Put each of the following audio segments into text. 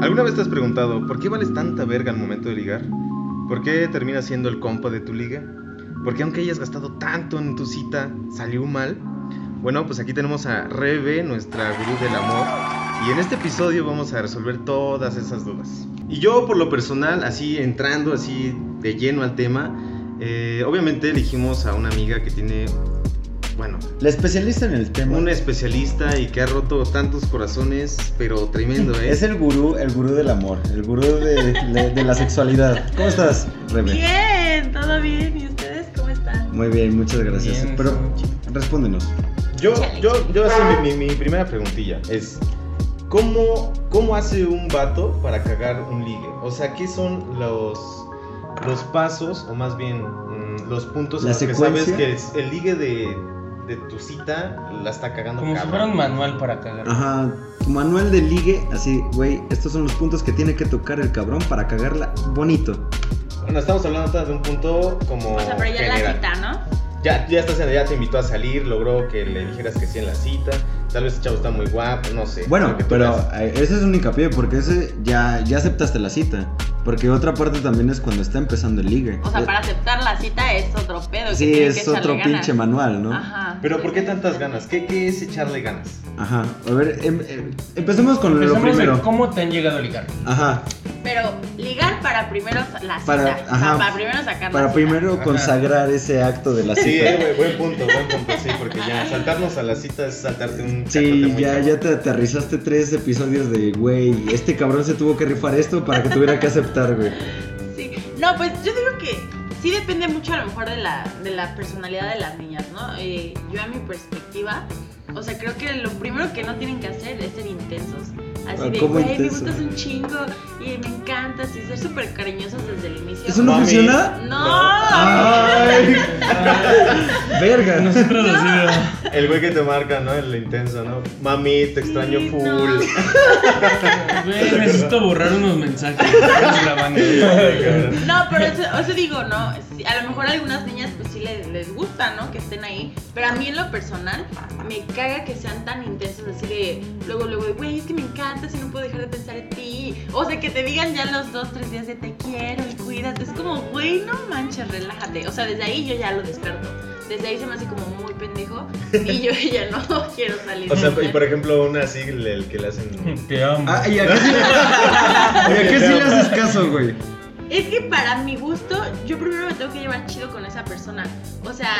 ¿Alguna vez te has preguntado por qué vales tanta verga al momento de ligar? ¿Por qué terminas siendo el compa de tu liga? ¿Por qué aunque hayas gastado tanto en tu cita, salió mal? Bueno, pues aquí tenemos a Rebe, nuestra gurú del amor, y en este episodio vamos a resolver todas esas dudas. Y yo, por lo personal, así entrando así de lleno al tema, eh, obviamente elegimos a una amiga que tiene, bueno, La especialista en el tema. un especialista y que ha roto tantos corazones, pero tremendo, ¿eh? Es el gurú, el gurú del amor, el gurú de, de- de la sexualidad. ¿Cómo estás, Rebe? Bien, todo bien. ¿Y ustedes cómo están? Muy bien, muchas gracias. Bien, Pero respóndenos. Yo, yo, yo así, mi, mi- mi primera preguntilla es, ¿cómo, ¿cómo hace un vato para cagar un ligue? O sea, ¿qué son los, los pasos, o más bien mm, los puntos La en los que sabes que es- el ligue de, de tu cita la está cagando Como si cabrón? fuera un manual para cagar. Ajá, tu manual de ligue, así, güey, estos son los puntos que tiene que tocar el cabrón para cagarla bonito. Bueno, estamos hablando de un punto como O sea, pero ya en la general. cita, ¿no? Ya, ya estás en- ya te invitó a salir, logró que le dijeras que sí en la cita. Tal vez el chavo está muy guapo, no sé. Bueno, pero eh, ese es un hincapié, porque ese ya, ya aceptaste la cita. Porque otra parte también es cuando está empezando el ligue. O sea, Eh, para aceptar la cita es otro pedo. que Sí, que es otro ganas. pinche manual, ¿no? Ajá. Pero ¿por qué tantas ganas? ¿Qué, qué es echarle ganas? Ajá. A ver, em- em- empecemos con lo Empezamos de primero. ¿Cómo te han llegado a ligar? Ajá. Pero ligar para primero la cita. Para- o sea, ajá. para primero sacar la Para cita. primero Ajá. consagrar ese acto de la cita. Sí, eh, güey, buen punto, buen punto, sí, porque ya saltarnos a la cita es saltarte un Sí, muy ya, ya te aterrizaste tres episodios de, güey, este cabrón se tuvo que rifar esto para que tuviera que aceptar, güey. Sí. No, pues yo digo que sí depende mucho a lo mejor de la, de la personalidad de las niñas, ¿no? Eh, yo a mi perspectiva, o sea, creo que lo primero que no tienen que hacer es ser intensos. Así Ah, de, ¿cómo güey, me gustas un chingo y me encantas y ser súper cariñosos desde el inicio. ¿Eso no Mami. funciona? No. Ay, verga. Nosotros así El güey que te marca, ¿no? El intenso, ¿no? Mami, te extraño Sí, full. no. güey, necesito borrar unos mensajes. No, pero eso, eso digo, ¿no? A lo mejor a algunas niñas pues sí les, les gusta, ¿no? Que estén ahí. Pero a mí en lo personal me caga que sean tan intensos así de luego, luego, güey, es que me encantas y no puedo dejar de pensar en ti. O sea, que te digan ya los dos, tres días de te quiero y cuídate. Es como, güey, no manches, relájate. O sea, desde ahí yo ya lo desperto. Desde ahí se me hace como muy pendejo y yo ya no quiero salir. O sea, y por ejemplo, una así, el el que le hacen... Te amo. Ah, ¿y a qué sí, ¿y a qué sí le haces caso, güey? Es que para mi gusto, yo primero me tengo que llevar chido con esa persona. O sea,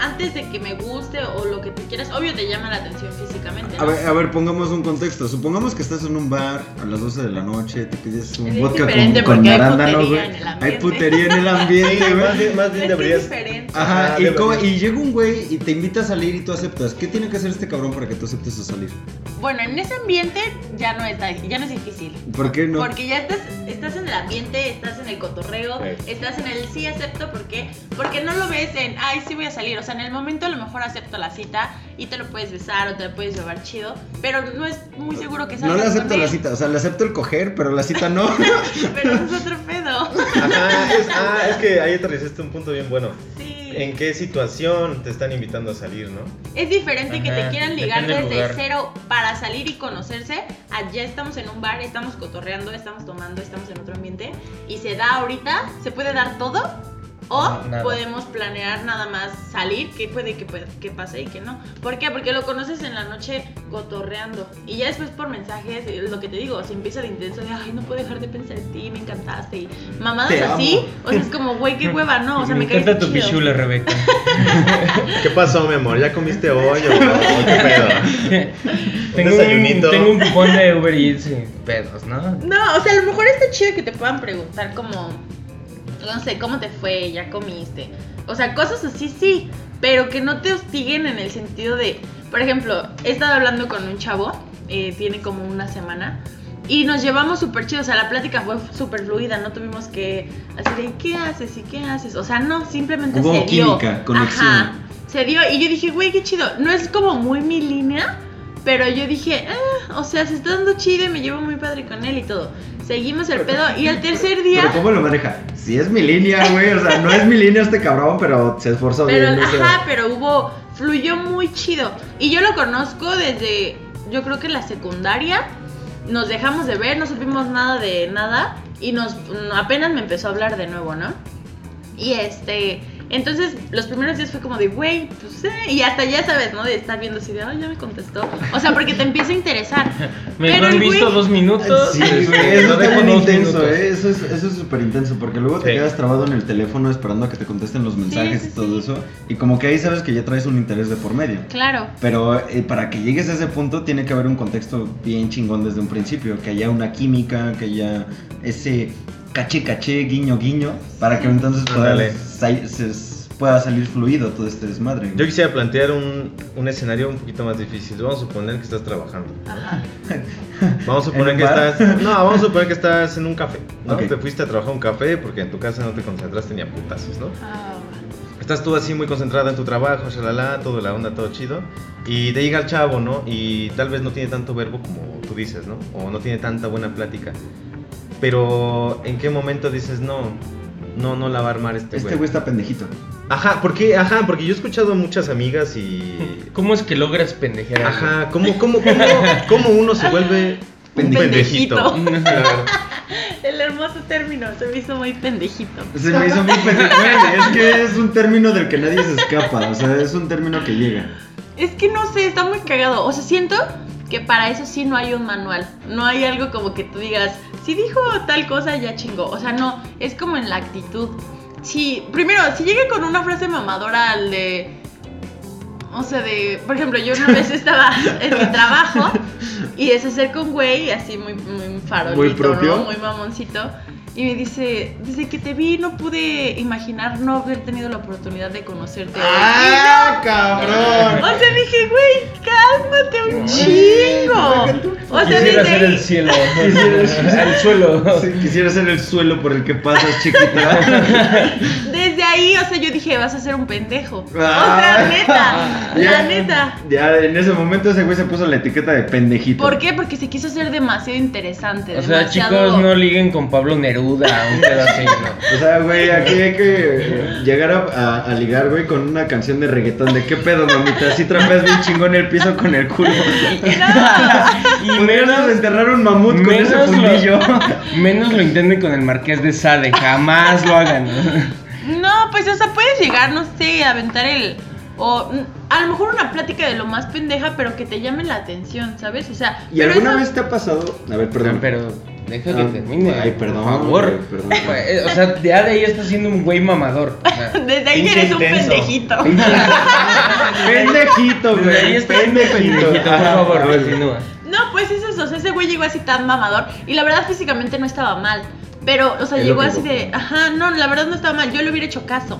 antes de que me guste o lo que tú quieras, obvio te llama la atención físicamente. A ¿no? ver, a ver, pongamos un contexto. Supongamos que estás en un bar a las 12 de la noche, te pides un Es vodka con, con arándano, güey. en el Hay ambiente. putería en el ambiente, más güey. bien, más bien Es que es deberías... Ajá, y, como- y llega un güey y te invita a salir y tú aceptas. ¿Qué tiene que hacer este cabrón para que tú aceptes a salir? Bueno, en ese ambiente ya no, está, ya no es difícil. ¿Por qué no? Porque ya estás, estás en el ambiente, estás en el cotorreo, Sí. estás en el sí acepto, ¿por qué? Porque no lo ves en, ay, sí voy a salir. O sea, en el momento a lo mejor acepto la cita y te lo puedes besar o te lo puedes llevar chido, pero no es muy seguro que No salgas le acepto con la cita, o sea, le acepto el coger, pero la cita no. Pero eso es otro pedo. Ajá, es, ah, es que ahí aterrizaste un punto bien bueno. Sí. ¿En qué situación te están invitando a salir, no? Es diferente que te quieran ligar desde cero para salir y conocerse. Allá estamos en un bar, estamos cotorreando, estamos tomando, estamos en otro ambiente. Y se da ahorita, se puede dar todo. O nada. podemos planear nada más salir, que puede que, puede- que pase y que no. ¿Por qué? Porque lo conoces en la noche cotorreando. Y ya después por mensajes, es lo que te digo, se empieza de intenso de, ay, no puedo dejar de pensar en ti, me encantaste. Y mamadas Te así, amo. o sea, es como, güey, qué hueva, no. O sea, me, me encanta caes tu chido. pichula, Rebeca. ¿Qué pasó, mi amor? ¿Ya comiste hoy o, qué pedo? tengo, un, tengo un cupón de Uber Eats y pedos, ¿no? No, o sea, a lo mejor está chido que te puedan preguntar como, no sé, ¿cómo te fue? ¿Ya comiste? O sea, cosas así sí, pero que no te hostiguen en el sentido de, por ejemplo, he estado hablando con un chavo, eh, tiene como una semana, y nos llevamos súper chido, o sea, la plática fue súper fluida, no tuvimos que así de, ¿qué haces? ¿Y qué haces? O sea, no, simplemente Hubo se dio. química, conexión. Ajá, se dio, y yo dije, güey, qué chido, no es como muy mi línea, pero yo dije, ah, o sea, se está dando chido y me llevo muy padre con él y todo. Seguimos el pedo y al tercer día. Pero ¿cómo lo maneja? Sí es mi línea, güey. O sea, no es mi línea este cabrón, pero se esforzó Pero, bien. o sea. ajá, pero hubo, fluyó muy chido. Y yo lo conozco desde, yo creo que la secundaria. nos dejamos de ver, no supimos nada de nada y nos apenas me empezó a hablar de nuevo, ¿no? Y este, entonces los primeros días fue como de, güey, pues eh, y hasta ya sabes, ¿no? De estar viendo así de, ay, ya me contestó. O sea, porque te empieza a interesar. Me Pero han el visto güey- dos minutos. Sí, güey, lo eso dejo es bien intenso. ¿eh? Eso es eso es súper intenso, porque luego te Sí. quedas trabado en el teléfono esperando a que te contesten los mensajes sí, y todo sí. eso, y como que ahí sabes que ya traes un interés de por medio. Claro. Pero eh, para que llegues a ese punto tiene que haber un contexto bien chingón desde un principio, que haya una química, que haya ese caché caché, guiño guiño, para que entonces pueda, Ándale. sa- se- pueda salir fluido todo este desmadre. Yo quisiera plantear un, un escenario un poquito más difícil. Vamos a suponer que estás trabajando. Ajá. Vamos a suponer que bar? estás. No, vamos a suponer que estás en un café. ¿no? Ok. Te fuiste a trabajar a un café porque en tu casa no te concentraste ni a putazos, ¿no? Ah, Estás tú así muy concentrada en tu trabajo, shalala, todo la onda, todo chido. Y te llega el chavo, ¿no? Y tal vez no tiene tanto verbo como tú dices, ¿no? O no tiene tanta buena plática. Pero ¿en qué momento dices, no, no, no la va a armar este Este güey? güey está pendejito. Ajá, porque, ajá, porque yo he escuchado a muchas amigas y... ¿Cómo es que logras pendejear? a alguien? Ajá, ¿cómo, cómo, cómo, cómo uno se vuelve un pendejito? pendejito. Claro. El hermoso término, se me hizo muy pendejito. Se me hizo muy pendejo. Güey, Es que es un término del que nadie se escapa, o sea, es un término que llega. Es que no sé, está muy cagado. O sea, siento que para eso sí no hay un manual. No hay algo como que tú digas, si dijo tal cosa, ya chingó. O sea, no, es como en la actitud. Si, primero, si llega con una frase mamadora al de. O sea, de. Por ejemplo, yo una vez estaba en mi trabajo y se acerca un güey así muy, muy farolito, Muy propio. ¿no? Muy mamoncito. Y me dice, desde que te vi no pude imaginar no haber tenido la oportunidad de conocerte. ¡Ah, O cabrón! sea, dije, güey, cálmate un chingo. O sea, Quisiera desde ser el cielo. el suelo. Sí, quisiera ser el suelo por el que pasas, chiquita. desde ahí, o sea, yo dije, vas a ser un pendejo. O Ah. sea, neta, Ya- la neta. Ya en ese momento ese güey se puso la etiqueta de pendejito. ¿Por qué? Porque se quiso ser demasiado interesante. O sea, chicos, no liguen con Pablo Neruda, un pedo así, ¿no? O sea, güey, aquí hay que eh, llegar a, a- a ligar, güey, con una canción de reggaetón de qué pedo, mamita. Así trapeas bien chingón el piso con el culo. Y menos, enterrar un mamut con ese fundillo. lo, menos lo intenten con el Marqués de Sade, jamás lo hagan. ¿no? No, pues, o sea, puedes llegar, no sé, a aventar el. O a lo mejor una plática de lo más pendeja, pero que te llame la atención, ¿sabes? O sea. ¿Y pero alguna eso- vez te ha pasado? A ver, perdón. Pero deja que Ah, termine. ay, perdón, Por favor. güey, perdón. Eh, O sea, ya de ahí estás siendo un güey mamador. O sea, Desde ahí eres un intenso. pendejito. pendejito, desde ahí güey. estás siendo pendejito, por Ajá, favor, continúa. No, pues es eso, o sea, ese güey llegó así tan mamador y la verdad físicamente no estaba mal, pero, o sea, Es llegó así de, ajá, no, la verdad no estaba mal, yo le hubiera hecho caso,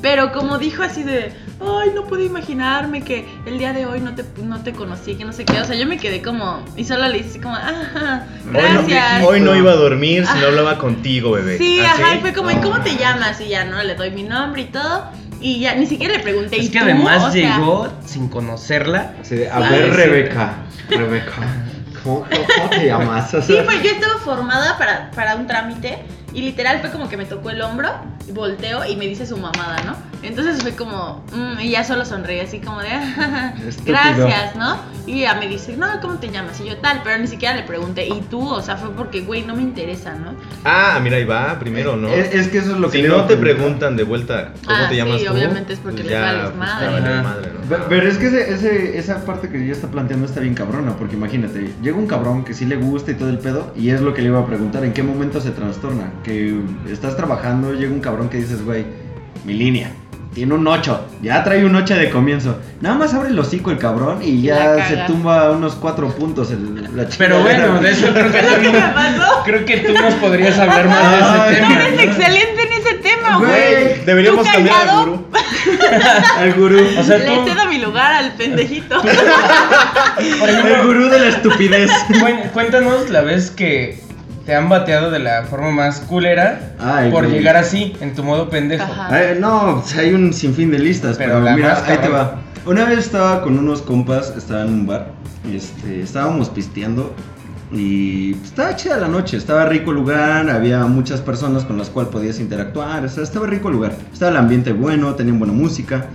pero como dijo así de, ay, no puedo imaginarme que el día de hoy no te, no te conocí, que no sé qué, o sea, yo me quedé como, y solo le hice así como, ajá, Hoy no, gracias. hoy no iba a dormir si Ah. no hablaba contigo, bebé. Sí, ¿Así? ajá, y fue como, ¿y cómo te Ah. llamas? Y ya, ¿no? Le doy mi nombre y todo, y ya, ni siquiera le pregunté, ¿y Es que tú? además O sea, llegó sin conocerla. Así de, a Sí. ver, Sí. Rebeca. Rebeca. ¿Cómo, cómo te llamas? O Sí, sea, pues yo estaba formada para, para un trámite y literal fue como que me tocó el hombro, volteo y me dice su mamada, ¿no? Entonces fue como, mm, y ya solo sonreí así como de, "Ah, Estúpido. gracias, ¿no? Y ya me dice, no, ¿cómo te llamas? Y yo tal, pero ni siquiera le pregunté, ¿y tú? O sea, fue porque, güey, no me interesa, ¿no? Ah, mira, ahí va, primero, ¿no? Es, es que eso es lo que si le no te preguntan de vuelta cómo Ah, te llamas sí, tú, obviamente es porque pues les ya, vales pues, madre. Pero, pero es que ese, ese- esa parte que ella está planteando está bien cabrona, porque imagínate, llega un cabrón que sí le gusta y todo el pedo, y es lo que le iba a preguntar, ¿en qué momento se trastorna? Que estás trabajando, llega un cabrón que dices, güey, mi línea, tiene un 8, ya trae un 8 de comienzo, nada más abre el hocico el cabrón y ya se tumba unos 4 puntos el, la Pero bueno, de eso creo que ¿Qué tú, me pasó? creo que tú nos podrías hablar más Ay, de ese Tú tema. eres excelente en ese tema, Güey. Deberíamos ¿Tú cambiar callado? gurú. Al gurú. O sea, Le cedo mi lugar al pendejito. por el ejemplo, gurú de la estupidez. cuéntanos la vez que te han bateado de la forma más culera Ay, por güey. llegar así, en tu modo pendejo. Ay, no, pues hay un sinfín de listas, Pero pero, la mira, más ahí te va. Una vez estaba con unos compas, estaba en un bar, este, estábamos pisteando y pues, estaba chida la noche, estaba rico el lugar, había muchas personas con las cuales podías interactuar, o sea, estaba rico el lugar, estaba el ambiente bueno, tenían buena música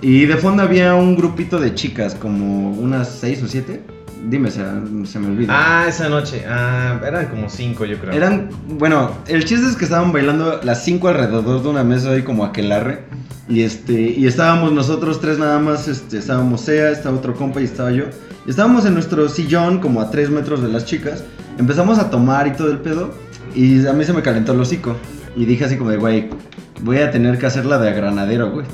y de fondo había un grupito de chicas, como unas seis o siete, Dime, se, se me olvida. Ah, esa noche. Ah, eran como cinco, yo creo. Eran, bueno, el chiste es que estaban bailando las cinco alrededor de una mesa ahí como aquelarre. Y este, y estábamos nosotros tres nada más, este, estábamos Sea, estaba otro compa y estaba yo. Y estábamos en nuestro sillón como a tres metros de las chicas. Empezamos a tomar y todo el pedo. Y a mí se me calentó el hocico. Y dije así como de, güey, voy a tener que hacerla de granadero, güey.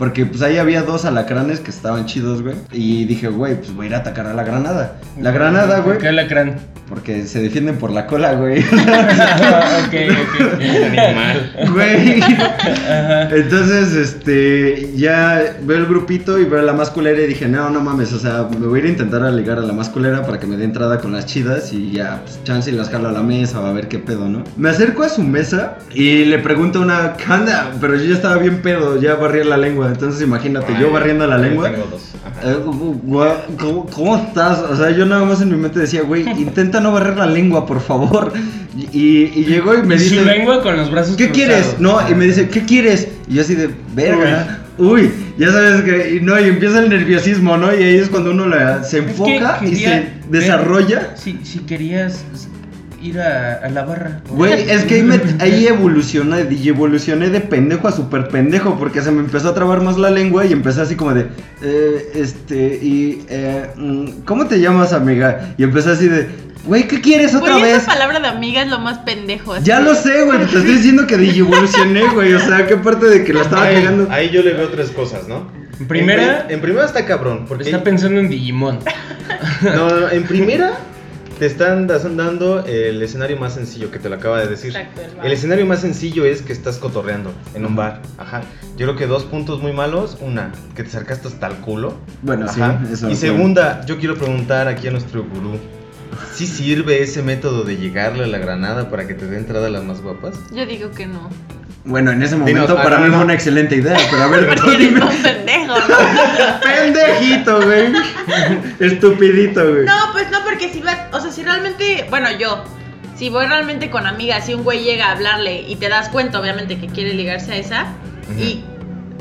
Porque pues ahí había dos alacranes que estaban chidos, güey. Y dije, güey, pues voy a ir a atacar a la granada. La granada, güey. ¿Por qué alacrán? Porque se defienden por la cola, güey. ok, ok. Animal. Güey. Ajá. Entonces, este, ya veo el grupito y veo a la más culera y dije, no, no mames, o sea, me voy a ir a intentar a ligar a la más culera para que me dé entrada con las chidas y ya, pues, chance y las jalo a la mesa, va a ver qué pedo, ¿no? Me acerco a su mesa y le pregunto una, ¿qué onda? Pero yo ya estaba bien pedo, ya barría la lengua, entonces imagínate, yo barriendo la lengua. Tengo dos. Ajá. Eh, ¿Cómo, cómo estás? O sea, yo nada más en mi mente decía, güey, intenta no barrer la lengua, por favor. Y, y llegó y me Y dice, su lengua con los brazos ¿qué cruzados. quieres? No, y me dice, ¿qué quieres? Y yo así de, verga. Uy, ya sabes que, y no, y empieza el nerviosismo, ¿no? Y ahí es cuando uno la- se Es que enfoca y se ver desarrolla. Si, si querías ir a, a la barra. Güey, es que ahí, me- ahí evolucioné, y evolucioné de pendejo a super pendejo, porque se me empezó a trabar más la lengua y empecé así como de, eh, este, y, eh, mm, ¿cómo te llamas, amiga? Y empecé así de, güey, ¿qué quieres otra Güey, vez? esa palabra de amiga es lo más pendejo. así. Ya lo sé, güey, te estoy diciendo que evolucioné, güey, o sea, qué parte de que la estaba ahí, cagando. ahí yo le veo tres cosas, ¿no? En primera- En, en primera está cabrón. Porque Está pensando en Digimon. No, no, no, en primera te están dando el escenario más sencillo que te lo acaba de decir. Exacto, el. El escenario más sencillo es que estás cotorreando en un bar. Ajá. Yo creo que dos puntos muy malos. Una, que te acercaste hasta el culo. Bueno, sí, Ajá. eso Y segunda, yo quiero preguntar aquí a nuestro gurú. ¿Sí sirve ese método de llegarle a la granada para que te dé entrada a las más guapas? Yo digo que no. Bueno, en ese Dinos, momento ah, para mí no. fue una excelente idea, pero a ver, eres dime. pendejo, ¿no? Pendejito, güey. Estupidito, güey. No, pues no, porque si sea, si realmente, bueno, yo, si voy realmente con amigas, si un güey llega a hablarle y te das cuenta, obviamente, que quiere ligarse a esa, y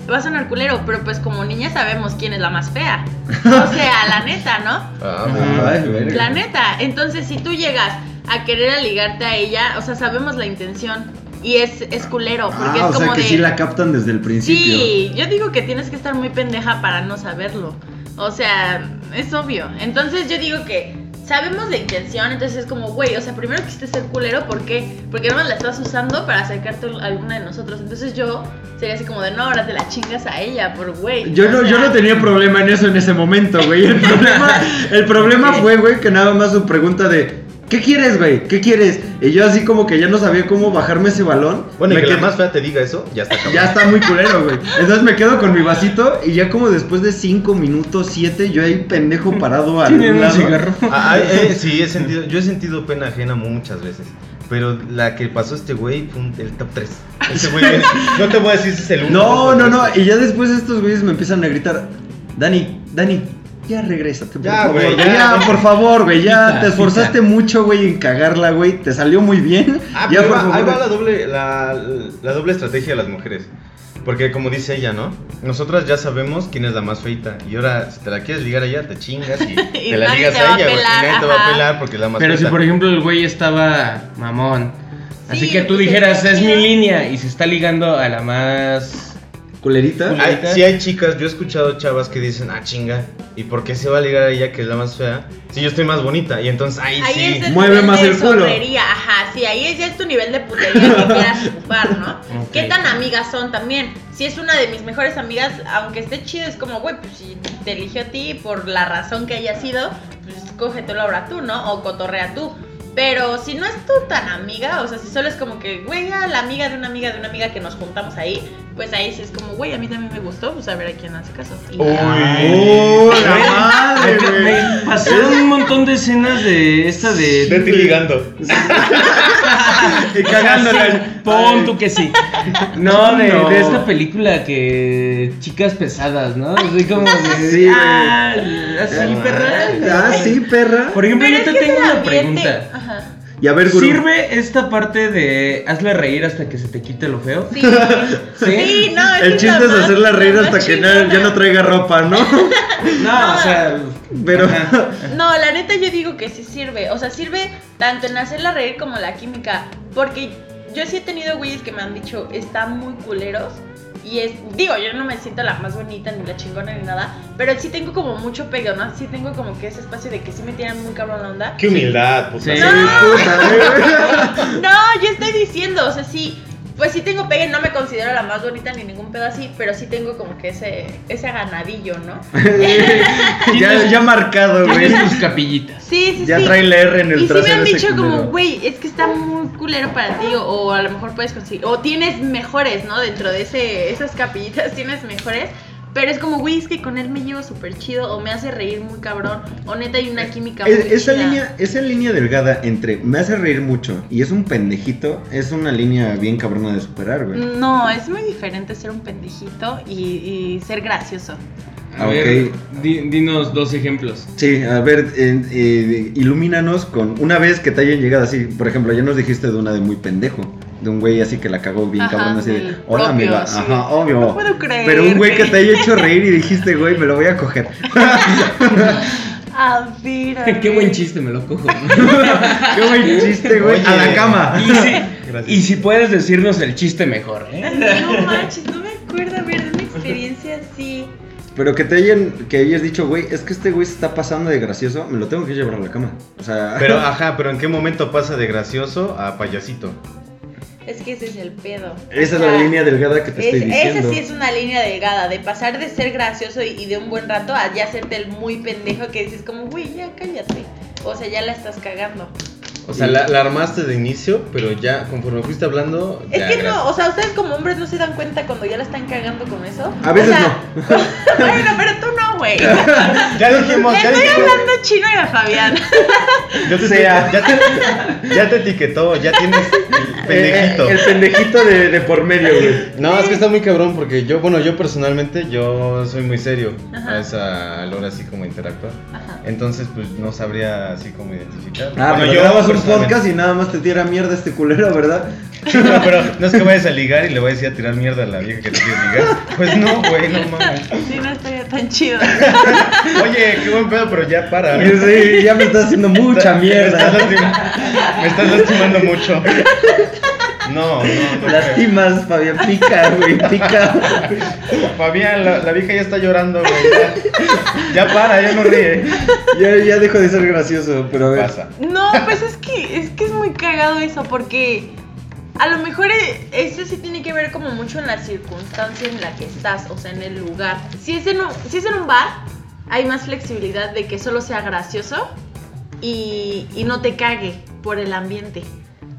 vas a sonar culero, pero pues como niña sabemos quién es la más fea. O sea, la neta, ¿no? Ah, Ay. La neta. Entonces, si tú llegas a querer ligarte a ella, o sea, sabemos la intención. Y es, es culero, porque Ah, es o como sea que de. sí la captan desde el principio. Sí, yo digo que tienes que estar muy pendeja para no saberlo. O sea, es obvio. Entonces yo digo que sabemos la intención, entonces es como, güey, o sea, primero quisiste ser culero, ¿por qué? Porque no la estás usando para acercarte a alguna de nosotros. Entonces yo sería así como de, no, ahora te la chingas a ella, por güey. Yo no, yo no tenía problema en eso en ese momento, güey. El problema, el problema fue, güey, que nada más su pregunta de ¿Qué quieres, güey? ¿Qué quieres? Y yo así como que ya no sabía cómo bajarme ese balón. Bueno, y que la más fea te diga eso, ya está cabrón. Ya está muy culero, güey. Entonces me quedo con mi vasito y ya como después de 5 minutos, 7, yo ahí pendejo parado al ¿Tienen un lado. cigarro? Ah, ah, eh, sí, he sentido, yo he sentido pena ajena muchas veces. Pero la que pasó este güey fue un- el top 3. Ese güey, no te voy a decir si es el uno. No, o no, no. Y ya después estos güeyes me empiezan a gritar, Dani, Dani, ya regrésate, por Ya, favor. güey, Ya, ya. por favor, güey, ya te esforzaste mucho, güey, en cagarla, güey. Te salió muy bien. Ah, ya, pero por ahí va, ahí favor. va la, doble, la, la doble estrategia de las mujeres. Porque como dice ella, ¿no? Nosotras ya sabemos quién es la más feita. Y ahora, si te la quieres ligar a ella, te chingas y, Y te la ligas te a ella, güey. Nadie te va a pelar porque es la más Pero si por ejemplo el güey estaba mamón, así Sí, que tú pues, dijeras es mi chido". línea y se está ligando a la más ¿Culerita? Cul- Hay, sí hay chicas, yo he escuchado chavas que dicen, ah, chinga, ¿y por qué se va a ligar a ella que es la más fea? Si yo estoy más bonita. Y entonces, ahí, Ahí sí. es Mueve más de el culo. ajá, sí, ahí es, ya es tu nivel de putería que quieras ocupar, ¿no? ¿Qué tan amigas son también? Si es una de mis mejores amigas, aunque esté chido, es como, güey, pues si te eligió a ti por la razón que haya sido, pues cógetelo ahora tú, ¿no? O cotorrea tú. Pero si no es tú tan amiga, o sea, si solo es como que, güey, a la amiga de una amiga de una amiga que nos juntamos ahí, pues ahí sí es como, güey, a mí también me gustó, pues a ver a quién hace caso. Y ya. ¡Oh, la madre, güey! pasaron un montón de escenas de esta de. De ti ligando. Y cagándola. Sí, Pon tú que sí. No, de, No. de esta película que. Chicas pesadas, ¿no? Así como de. Sí, ah, así, perra. Ah, sí, perra. Por ejemplo, Pero yo te tengo una ambiente- pregunta. Ajá. Y a ver. ¿Sirve esta parte de hazle reír hasta que se te quite lo feo? Sí, ¿Sí? sí, no, esa El es chiste es hacerla reír la hasta que no- ya no traiga ropa, ¿no? No, o sea, Pero. Ajá. No, la neta yo digo que sí sirve. O sea, sirve tanto en hacerla reír como la química. Porque yo sí he tenido güeyes que me han dicho, están muy culeros. Y es, digo, yo no me siento la más bonita ni la chingona ni nada. Pero sí tengo como mucho pego, ¿no? Sí tengo como que ese espacio de que sí me tiran muy cabrón la onda. Qué humildad, puta. Sí. No, yo estoy diciendo, o sea, sí. Pues sí tengo pegue, no me considero la más bonita ni ningún pedo así, pero sí tengo como que ese, ese ganadillo, ¿no? ya, ya marcado, güey. tus capillitas. Sí, sí, Ya sí. trae la R en el Y sí me han dicho culero. como, güey, es que está muy culero para ti, o, o a lo mejor puedes conseguir, o tienes mejores, ¿no? Dentro de ese, esas capillitas tienes mejores, pero es como, güey, es que con él me llevo súper chido, o me hace reír muy cabrón, o neta hay una química muy Es- esa chida. línea, esa línea delgada entre me hace reír mucho y es un pendejito, es una línea bien cabrona de superar, güey. No, es muy diferente ser un pendejito y, y ser gracioso. A ver, di- dinos dos ejemplos. Sí, a ver, eh, eh, ilumínanos con una vez que te hayan llegado así. Por ejemplo, ya nos dijiste de una de muy pendejo. De un güey así que la cagó bien Ajá, cabrón, así de, hola propio, amiga, sí. ajá, obvio. No puedo creer Pero un güey que te haya hecho reír y dijiste, güey, me lo voy a coger. A ver, a Qué buen chiste, me lo cojo. Qué buen chiste, güey. A la cama. Y si, Gracias. y si puedes decirnos el chiste mejor, ¿eh? No manches, no me acuerdo haber de una experiencia así. Pero que te hayan, que hayas dicho, güey, es que este güey se está pasando de gracioso, me lo tengo que llevar a la cama. O sea, Pero, ajá, pero ¿en qué momento pasa de gracioso a payasito? Es que ese es el pedo. esa es la línea delgada que te estoy es- diciendo. Esa sí es una línea delgada, de pasar de ser gracioso y, y de un buen rato a ya hacerte el muy pendejo que dices como, güey, ya cállate. O sea, ya la estás cagando. O sea, la, la armaste de inicio, pero ya conforme fuiste hablando. Es ya, que gracias. no, o sea, ustedes como hombres no se dan cuenta cuando ya la están cagando con eso. A veces O sea, bueno, pero tú no, güey. Ya dijimos, ya estoy dijimos. hablando chino y a Fabián. Yo te, Sea. ya, te, ya te etiquetó, ya tienes el pendejito. Eh, el pendejito de, de por medio, güey. No, es que está muy cabrón porque yo, bueno, yo personalmente, yo soy muy serio Ajá. a esa a la hora así como interactuar. Ajá. Entonces, pues no sabría así como identificar. Ah, Bueno, pero yo grabas un podcast y nada más te tira mierda este culero, ¿verdad? No, pero no es que vayas a ligar y le voy a decir a tirar mierda a la vieja que te quiere ligar. Pues no, güey, no mames. Sí, no estaría tan chido. Oye, qué buen pedo, pero ya para. Sí, ya me estás haciendo mucha Me estás, mierda. me estás lastimando mucho. No, no, no. Lastimas, Fabián, pica, güey, pica. Fabián, la, la vieja ya está llorando, güey. Ya, ya para, ya no ríe. Ya, ya dejo de ser gracioso, pero a ver. Pasa. No, pues es que es que es muy cagado eso porque a lo mejor eh, eso sí tiene que ver como mucho en la circunstancia en la que estás, o sea, en el lugar. Si es en un, si es en un bar, hay más flexibilidad de que solo sea gracioso y, y no te cague por el ambiente.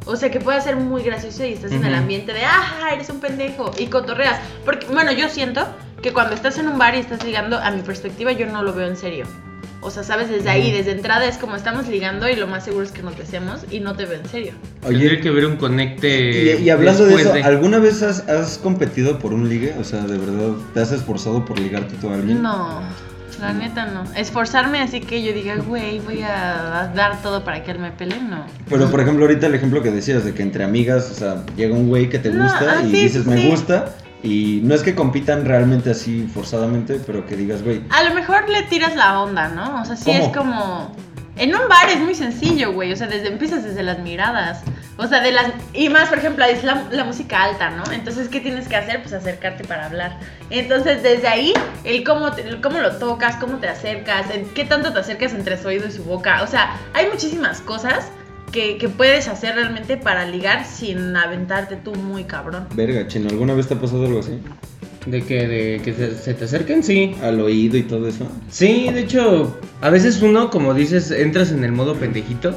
O sea, que pueda ser muy gracioso y estás en el ambiente de, ah, eres un pendejo y cotorreas. Porque, bueno, yo siento que cuando estás en un bar y estás ligando, a mi perspectiva, yo no lo veo en serio. O sea, sabes, desde ahí, desde entrada es como estamos ligando y lo más seguro es que nos deseamos y no te veo en serio. Tendría Oye, que ver un conecte. y, y hablando de eso, ¿alguna vez has, has competido por un ligue? O sea, de verdad, ¿te has esforzado por ligarte tú a alguien? No, la neta no. Esforzarme así que yo diga, güey, voy a dar todo para que él me pelee, no. Pero por ejemplo, ahorita el ejemplo que decías de que entre amigas, o sea, llega un güey que te No, gusta ah, y sí, dices sí, me gusta. Y no es que compitan realmente así forzadamente, pero que digas, güey, A lo mejor le tiras la onda, ¿no? O sea, sí ¿Cómo? es como... En un bar es muy sencillo, güey. O sea, desde empiezas desde las miradas. O sea, de las... Y más, por ejemplo, es la, la música alta, ¿no? Entonces, ¿qué tienes que hacer? Pues acercarte para hablar. Entonces, desde ahí, el cómo, te- el cómo lo tocas, cómo te acercas, qué tanto te acercas entre su oído y su boca. O sea, hay muchísimas cosas que, que puedes hacer realmente para ligar sin aventarte tú muy cabrón. verga, chino, ¿alguna vez te ha pasado algo así? ¿De que, de que se, se te acerquen? Sí. Al oído y todo eso. Sí, de hecho, a veces uno, como dices, entras en el modo pendejito.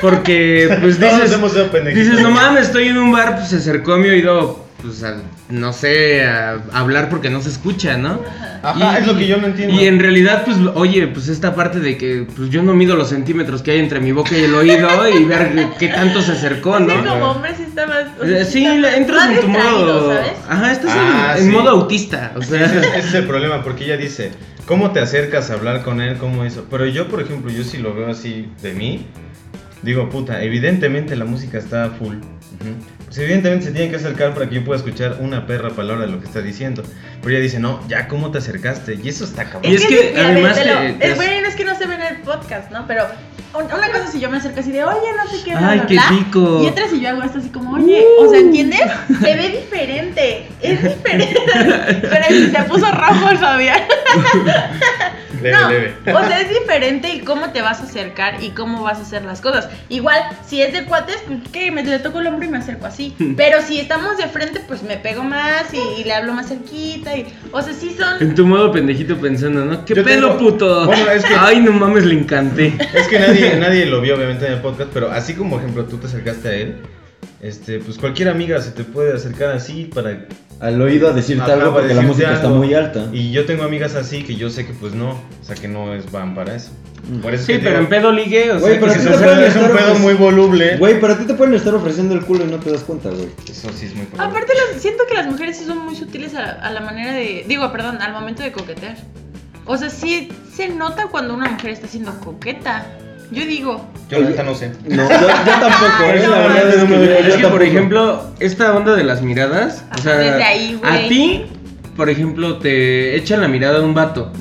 Porque, pues Todos dices, hemos sido pendejitos. dices, no mames, estoy en un bar, pues se acercó a mi oído, pues a- no sé, a hablar porque no se escucha, ¿no? Ajá, es lo que yo no entiendo. Y en realidad, pues, oye, pues esta parte de que pues yo no mido los centímetros que hay entre mi boca y el oído y ver qué tanto se acercó, ¿no? como hombre sí está más... o sea, Sí, está entras más en tu modo. ¿sabes? Ajá, estás en- Ah, en, sí. modo autista. O sea, Ese, es- ese es el problema, porque ella dice, ¿cómo te acercas a hablar con él? ¿Cómo eso? Pero yo, por ejemplo, yo sí lo veo así de mí. digo, puta, evidentemente la música está full. Evidentemente se tiene que acercar para que yo pueda escuchar una perra palabra de lo que está diciendo. Pero ella dice, no, ya, ¿cómo te acercaste? Y eso está cabrón. Y es que, mira, además te lo- te- te es has- bueno, es que no se ve en el podcast, ¿no? Pero un- una cosa si yo me acerco así de, oye, no sé qué, bla, Ay, bla, qué bla", rico. Y otra si yo hago esto así como, oye, o sea, ¿entiendes? Se ve diferente, es diferente. Pero se puso rojo el Fabián. Leve, no, leve. o sea, es diferente y cómo te vas a acercar y cómo vas a hacer las cosas. Igual, si es de cuates, pues que me le toco el hombro y me acerco así. Pero si estamos de frente, pues me pego más y, y le hablo más cerquita. Y, o sea, sí son. En tu modo pendejito pensando, ¿no? ¿Qué Yo tengo- puto? Bueno, es que- Ay, no mames, le encanté. Es que nadie, nadie lo vio obviamente en el podcast, pero así como ejemplo tú te acercaste a él, este, pues cualquier amiga se te puede acercar así para Al oído a decirte Ajá, algo para porque la decirte música está muy alta. Y yo tengo amigas así que yo sé que pues no, o sea que no es van para eso. Por eso es Sí, pero digo, en pedo ligue, o Güey, sea, pero que si se se es un estar pedo muy voluble. Güey, pero a ti te pueden estar ofreciendo el culo y no te das cuenta, güey. Eso sí es muy probable. Aparte, las- siento que las mujeres sí son muy sutiles a, a la manera de. Digo, perdón, al momento de coquetear. O sea, sí se nota cuando una mujer está siendo coqueta. Yo digo. Yo la neta no sé. No, yo, yo tampoco, eh, la verdad es es que yo- yo Es que, por ejemplo, esta onda de las miradas, o Ajá, sea, desde ahí, güey. a ti, por ejemplo, te echan la mirada a un vato.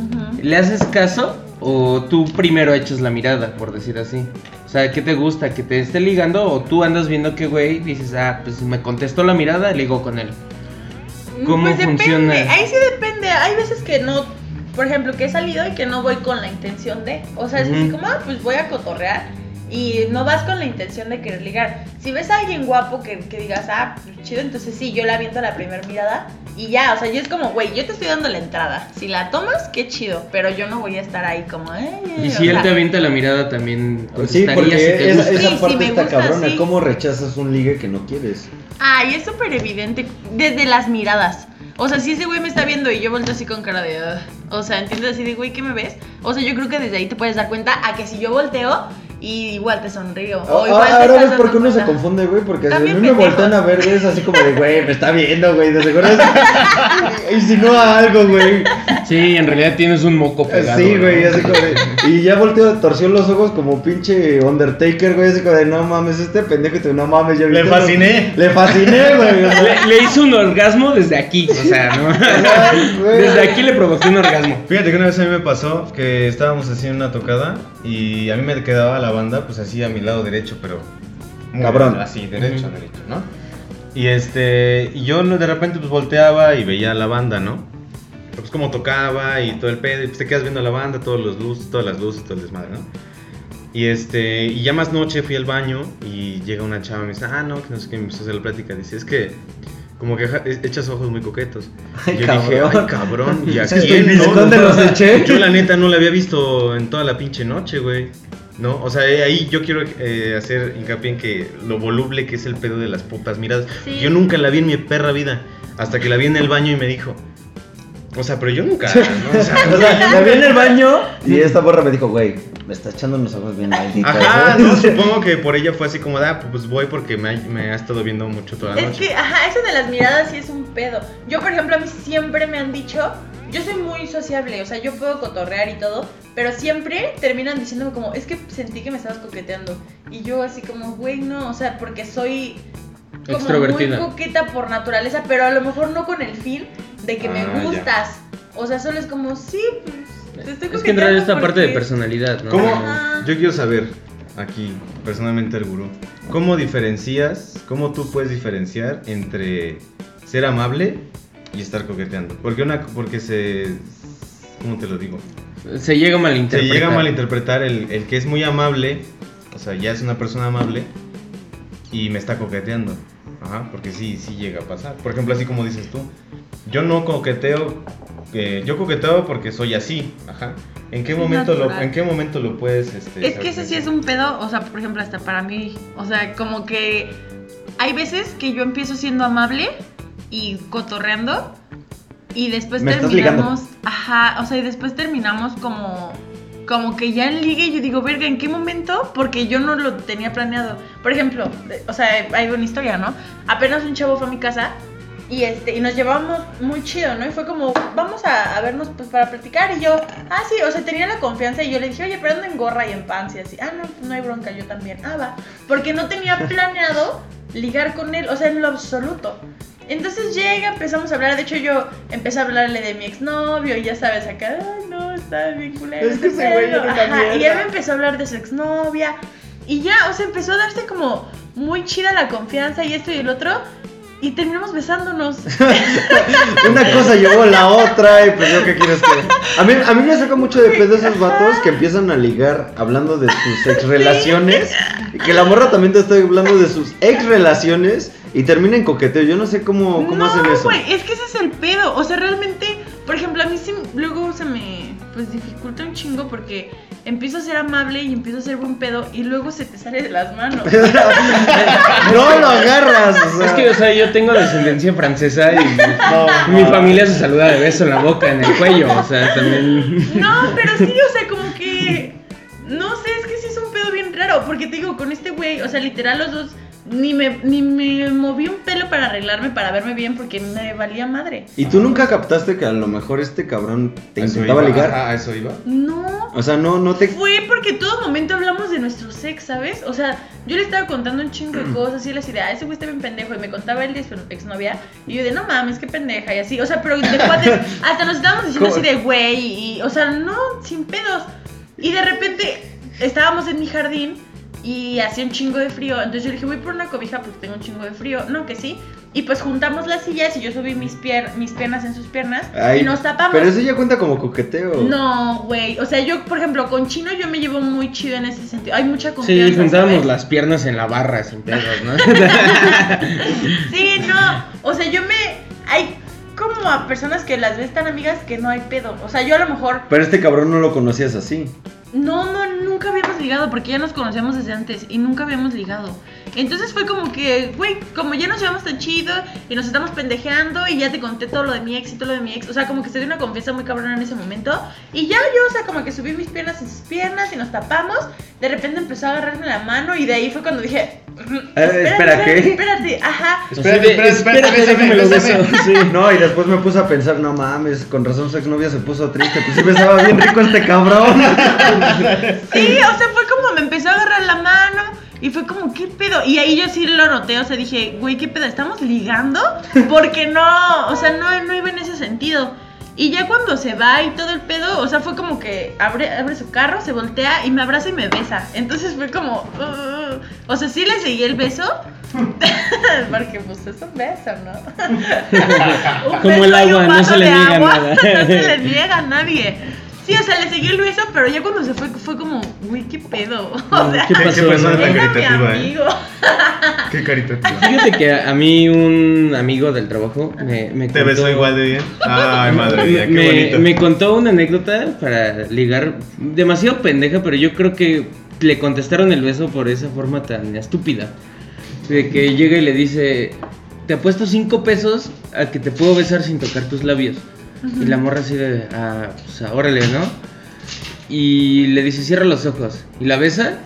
¿Le haces caso o tú primero echas la mirada, por decir así? O sea, ¿qué te gusta? ¿Que te esté ligando o tú andas viendo que güey dices, ah, pues me contestó la mirada, ligo con él? ¿Cómo pues funciona? depende. Ahí sí depende. Hay veces que no. Por ejemplo, que he salido y que no voy con la intención de. O sea, es así como, ah, pues voy a cotorrear. Y no vas con la intención de querer ligar. Si ves a alguien guapo que, que digas, ah, pues chido, entonces sí, yo la aviento a la primera mirada. Y ya, o sea, yo es como, güey, yo te estoy dando la entrada. Si la tomas, qué chido. Pero yo no voy a estar ahí como, eh. Y si él te avienta la mirada también, Sí, contestarías porque si te esa, gusta. esa Sí, sí, parte me está gusta, cabrona. sí. ¿Cómo rechazas un ligue que no quieres? Ay, es súper evidente desde las miradas. O sea, si ese güey me está viendo y yo volteo así con cara de... "Ugh", o sea, ¿entiendes? Así de, güey, ¿qué me ves? O sea, yo creo que desde ahí te puedes dar cuenta a que si yo volteo y igual te sonrío. O Ah, te ahora ves por qué uno se confunde, güey, porque si a También mí me voltean a ver, güey, es así como de, güey, me está viendo, güey, de seguro insinúa algo, güey. Sí, en realidad tienes un moco pegado. Sí, güey, ¿no? así como de... Y ya volteó, torció los ojos como pinche Undertaker, güey, así como de, no mames, este pendejo, y tú, no mames, yo Le fasciné. Le fasciné, güey. o sea, Le, le hizo un orgasmo desde aquí, o sea, ¿no? Desde aquí le provoqué un orgasmo. Fíjate que una vez a mí me pasó que estábamos así en una tocada y a mí me quedaba la banda pues así a mi lado derecho, pero Cabrón. así, derecho, Ujú. derecho, ¿no? Y este, y yo de repente pues volteaba y veía a la banda, ¿no? Pues como tocaba y todo el pedo, y pues te quedas viendo a la banda, todos los luces, todas las luces, todo el desmadre, ¿no? Y este, y ya más noche fui al baño y llega una chava y me dice, ah, no, que no sé qué, me empezó a hacer la plática. Dice, es que como que ja- echas ojos muy coquetos. Ay, yo cabrón. dije, ay, cabrón, ¿y a quién, ¿y de no? dónde los eché? Yo la neta no la había visto en toda la pinche noche, güey. ¿No? O sea, eh, ahí yo quiero eh, hacer hincapié en que lo voluble que es el pedo de las putas miradas. Sí. Yo nunca la vi en mi perra vida. Hasta que la vi en el baño y me dijo. O sea, pero yo nunca. ¿no? O sea, O sea, la vi en el baño y esta borra me dijo, güey, me está echando unos ojos bien malditos. Ajá, ¿eh?" no, supongo que por ella fue así como, ah, pues voy porque me ha, me ha estado viendo mucho toda la Es noche. que, ajá, eso de las miradas sí es un pedo. Yo, por ejemplo, a mí siempre me han dicho, yo soy muy sociable, o sea, yo puedo cotorrear y todo, pero siempre terminan diciéndome como, es que sentí que me estabas coqueteando. Y yo así como, güey, no, o sea, porque soy como Extrovertida. muy coqueta por naturaleza, pero a lo mejor no con el fin de que Ah, me ya. gustas. O sea, solo es como, sí, pues, te estoy Es que en realidad parte de personalidad, ¿no? ¿Cómo? Ajá. Yo quiero saber, aquí, personalmente el gurú, ¿cómo diferencias, cómo tú puedes diferenciar entre ser amable y estar coqueteando? Porque una, porque se, ¿cómo te lo digo? Se llega a Se malinterpretar. llega a malinterpretar el, el que es muy amable, o sea, ya es una persona amable y me está coqueteando. Ajá, porque sí, sí llega a pasar. Por ejemplo, así como dices tú, yo no coqueteo, eh, yo coqueteo porque soy así. Ajá. ¿En qué Es momento lo, en qué momento lo puedes este, Es que ese sí es un pedo, o sea, por ejemplo, hasta para mí, o sea, como que hay veces que yo empiezo siendo amable y cotorreando y después Me terminamos, ajá, o sea, y después terminamos como como que ya en ligue y yo digo, verga, ¿en qué momento? Porque yo no lo tenía planeado. Por ejemplo, o sea, hay una historia, ¿no? Apenas un chavo fue a mi casa Y este, y nos llevábamos muy chido, ¿no? Y fue como, vamos a, a vernos pues para platicar. Y yo, ah, sí, o sea, tenía la confianza y yo le dije, oye, pero ando en gorra y en pants y así. Ah, no, pues no hay bronca, yo también. Ah, va. Porque no tenía planeado ligar con él, o sea, en lo absoluto. Entonces llega, empezamos a hablar. De hecho, yo empecé a hablarle de mi exnovio y ya sabes, acá, ay, no, está bien culero. Es que este ese güey pedo". era una Ajá, Y él me empezó a hablar de su exnovia. Y ya, o sea, empezó a darse como muy chida la confianza y esto y el otro. Y terminamos besándonos. Una cosa llevó a la otra y pues yo qué quieres que... A mí, a mí me saca mucho de pedo esos vatos que empiezan a ligar hablando de sus ex relaciones y que la morra también te está hablando de sus ex relaciones y termina en coqueteo. Yo no sé cómo, cómo no, hacen eso. güey, es que ese es el pedo. O sea, realmente, por ejemplo, a mí sí luego se me pues dificulta un chingo porque empiezo a ser amable y empiezo a ser buen pedo y luego se te sale de las manos. no lo agarras. O sea. Es que, o sea, yo tengo descendencia francesa y No, mi no. familia se saluda de beso en la boca, en el cuello, o sea, también... No, pero sí, o sea, como que. No sé, es que sí es un pedo bien raro. Porque te digo, con este güey, o sea, literal, los dos. Ni me, ni me moví un pelo para arreglarme, para verme bien, porque me valía madre. ¿Y tú nunca captaste que a lo mejor este cabrón te ¿A eso intentaba iba? ligar? Ajá, a eso iba. No. O sea, no, no te... Fue porque todo momento hablamos de nuestro sex, ¿sabes? O sea, yo le estaba contando un chingo de cosas y él así de, ah, ese güey está bien pendejo. Y me contaba él de su exnovia. Y yo de, no mames, qué pendeja. Y así, o sea, pero de cuates, hasta nos estábamos diciendo ¿Cómo? así de, güey. Y, o sea, no, sin pedos. Y de repente estábamos en mi jardín y hacía un chingo de frío. Entonces yo le dije, voy por una cobija porque tengo un chingo de frío. No, que sí. Y pues juntamos las sillas y yo subí mis, pier mis piernas en sus piernas Ay, y nos tapamos. Pero eso ya cuenta como coqueteo. No, güey. O sea, yo, por ejemplo, con Chino yo me llevo muy chido en ese sentido. Hay mucha confianza. Sí, juntábamos ¿sabes? las piernas en la barra sin pedos, ¿no? Sí, no. O sea, yo me. Hay como a personas que las ves tan amigas que no hay pedo. O sea, yo a lo mejor. Pero este cabrón no lo conocías así. No, no, nunca habíamos ligado porque ya nos conocíamos desde antes y nunca habíamos ligado. Entonces fue como que, güey, como ya nos llevamos tan chido y nos estamos pendejeando y ya te conté todo lo de mi ex y todo lo de mi ex. O sea, como que se dio una confianza muy cabrona en ese momento. Y ya yo, o sea, como que subí mis piernas en sus piernas y nos tapamos. De repente empezó a agarrarme la mano y de ahí fue cuando dije, Eh, espera, ¿qué? Espérate, ajá. Espérate, de, espérate, espérate. Sí. No, y después me puse a pensar, no mames, con razón su exnovia se puso triste. Pues sí besaba bien rico este cabrón. Sí, o sea, fue como me empezó a agarrar la mano y fue como, ¿qué pedo? Y ahí yo sí lo noté, o sea, dije, güey, ¿qué pedo? ¿Estamos ligando? Porque no, o sea, no, no iba en ese sentido. Y ya cuando se va y todo el pedo, o sea, fue como que abre, abre su carro, se voltea y me abraza y me besa. Entonces fue como, "Uh". o sea, sí le seguí el beso. Porque pues es un beso, ¿no? Un Como el beso y un agua, no se le de niega agua. nada. No se le niega a nadie. Sí, o sea, le seguí el beso, pero ya cuando se fue, fue como, güey, qué pedo. O No, sea, ¿qué ¿Qué pasó? no? tan era mi caritativa, eh? amigo. Qué caritativa. Fíjate que a mí un amigo del trabajo me, me ¿Te contó- besó igual de bien? Ay, madre mía, qué me, bonito. me contó una anécdota para ligar demasiado pendeja, pero yo creo que le contestaron el beso por esa forma tan estúpida. De que llega y le dice, te apuesto cinco pesos a que te puedo besar sin tocar tus labios. Y la morra así de, ah, pues ah, órale, ¿no? Y le dice, cierra los ojos. Y la besa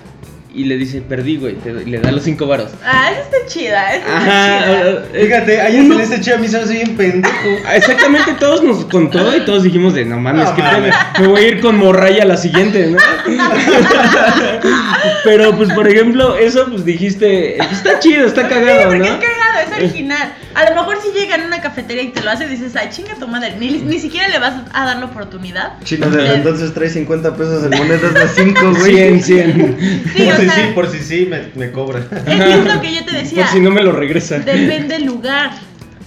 y le dice, perdí, güey. te- y le da los cinco varos. Ah, esa está chida, esa está Ajá, chida. eh, Fíjate, ayer uno- se les echó a mí, se me hace bien pendejo. Exactamente, todos nos contó y todos dijimos de no mames, No mames. pedo, me voy a ir con morraya a la siguiente, ¿no? Pero pues por ejemplo, eso pues dijiste, está chido, está Sí, cagado, porque ¿no? es cagado, original. A lo mejor si llega en una cafetería y te lo hace, dices, ay, chinga tu madre. Ni, ni siquiera le vas a dar la oportunidad. Chino, desde entonces trae 50 pesos en monedas de 5, güey. 100, 100. Sí, por o si sea, sí, por si sí, me, me cobra. es lo que yo te decía. Por si no me lo regresa. Depende del lugar.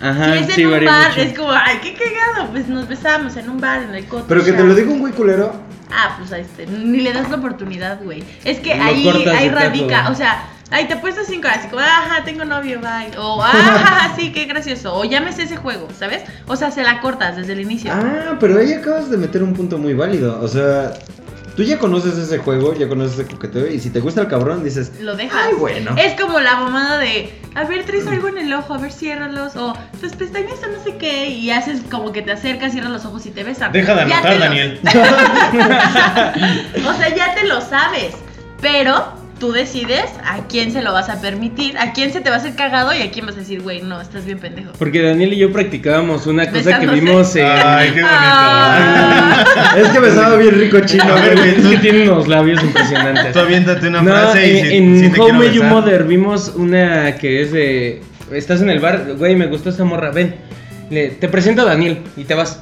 Ajá, si es en sí, un bar, mucho. es como, ay, qué cagado. Pues nos besamos en un bar, en el coto. Pero que te lo diga un güey culero. Ah, pues a este, ni le das la oportunidad, güey. Es que ahí, ahí radica, o sea, ahí te puesto cinco así como, ajá, tengo novio, bye. O, ajá, sí, qué gracioso. O llámese ese juego, ¿sabes? O sea, se la cortas desde el inicio. Ah, pero ahí acabas de meter un punto muy válido. O sea, tú ya conoces ese juego, ya conoces ese coqueteo. Y si te gusta el cabrón, dices, Lo dejas. Ay, bueno. Es como la mamada de, a ver, traes algo en el ojo, a ver, ciérralos. O tus pestañas o no sé qué. Y haces como que te acercas, cierras los ojos y te besan. Deja de anotar, Daniel. o sea, ya te lo sabes. Pero tú decides a quién se lo vas a permitir, a quién se te va a hacer cagado y a quién vas a decir, güey, no, estás bien pendejo. Porque Daniel y yo practicábamos una cosa que vimos en... Ay, qué bonito. Ah. Es que me estaba bien rico chino. A ver, Es que tiene unos labios impresionantes. Tú aviéntate una No, frase y en, si, en si te Your besar. Mother vimos una que es de... Estás en el bar, güey, me gustó esta morra, ven. Le- te presento a Daniel y te vas.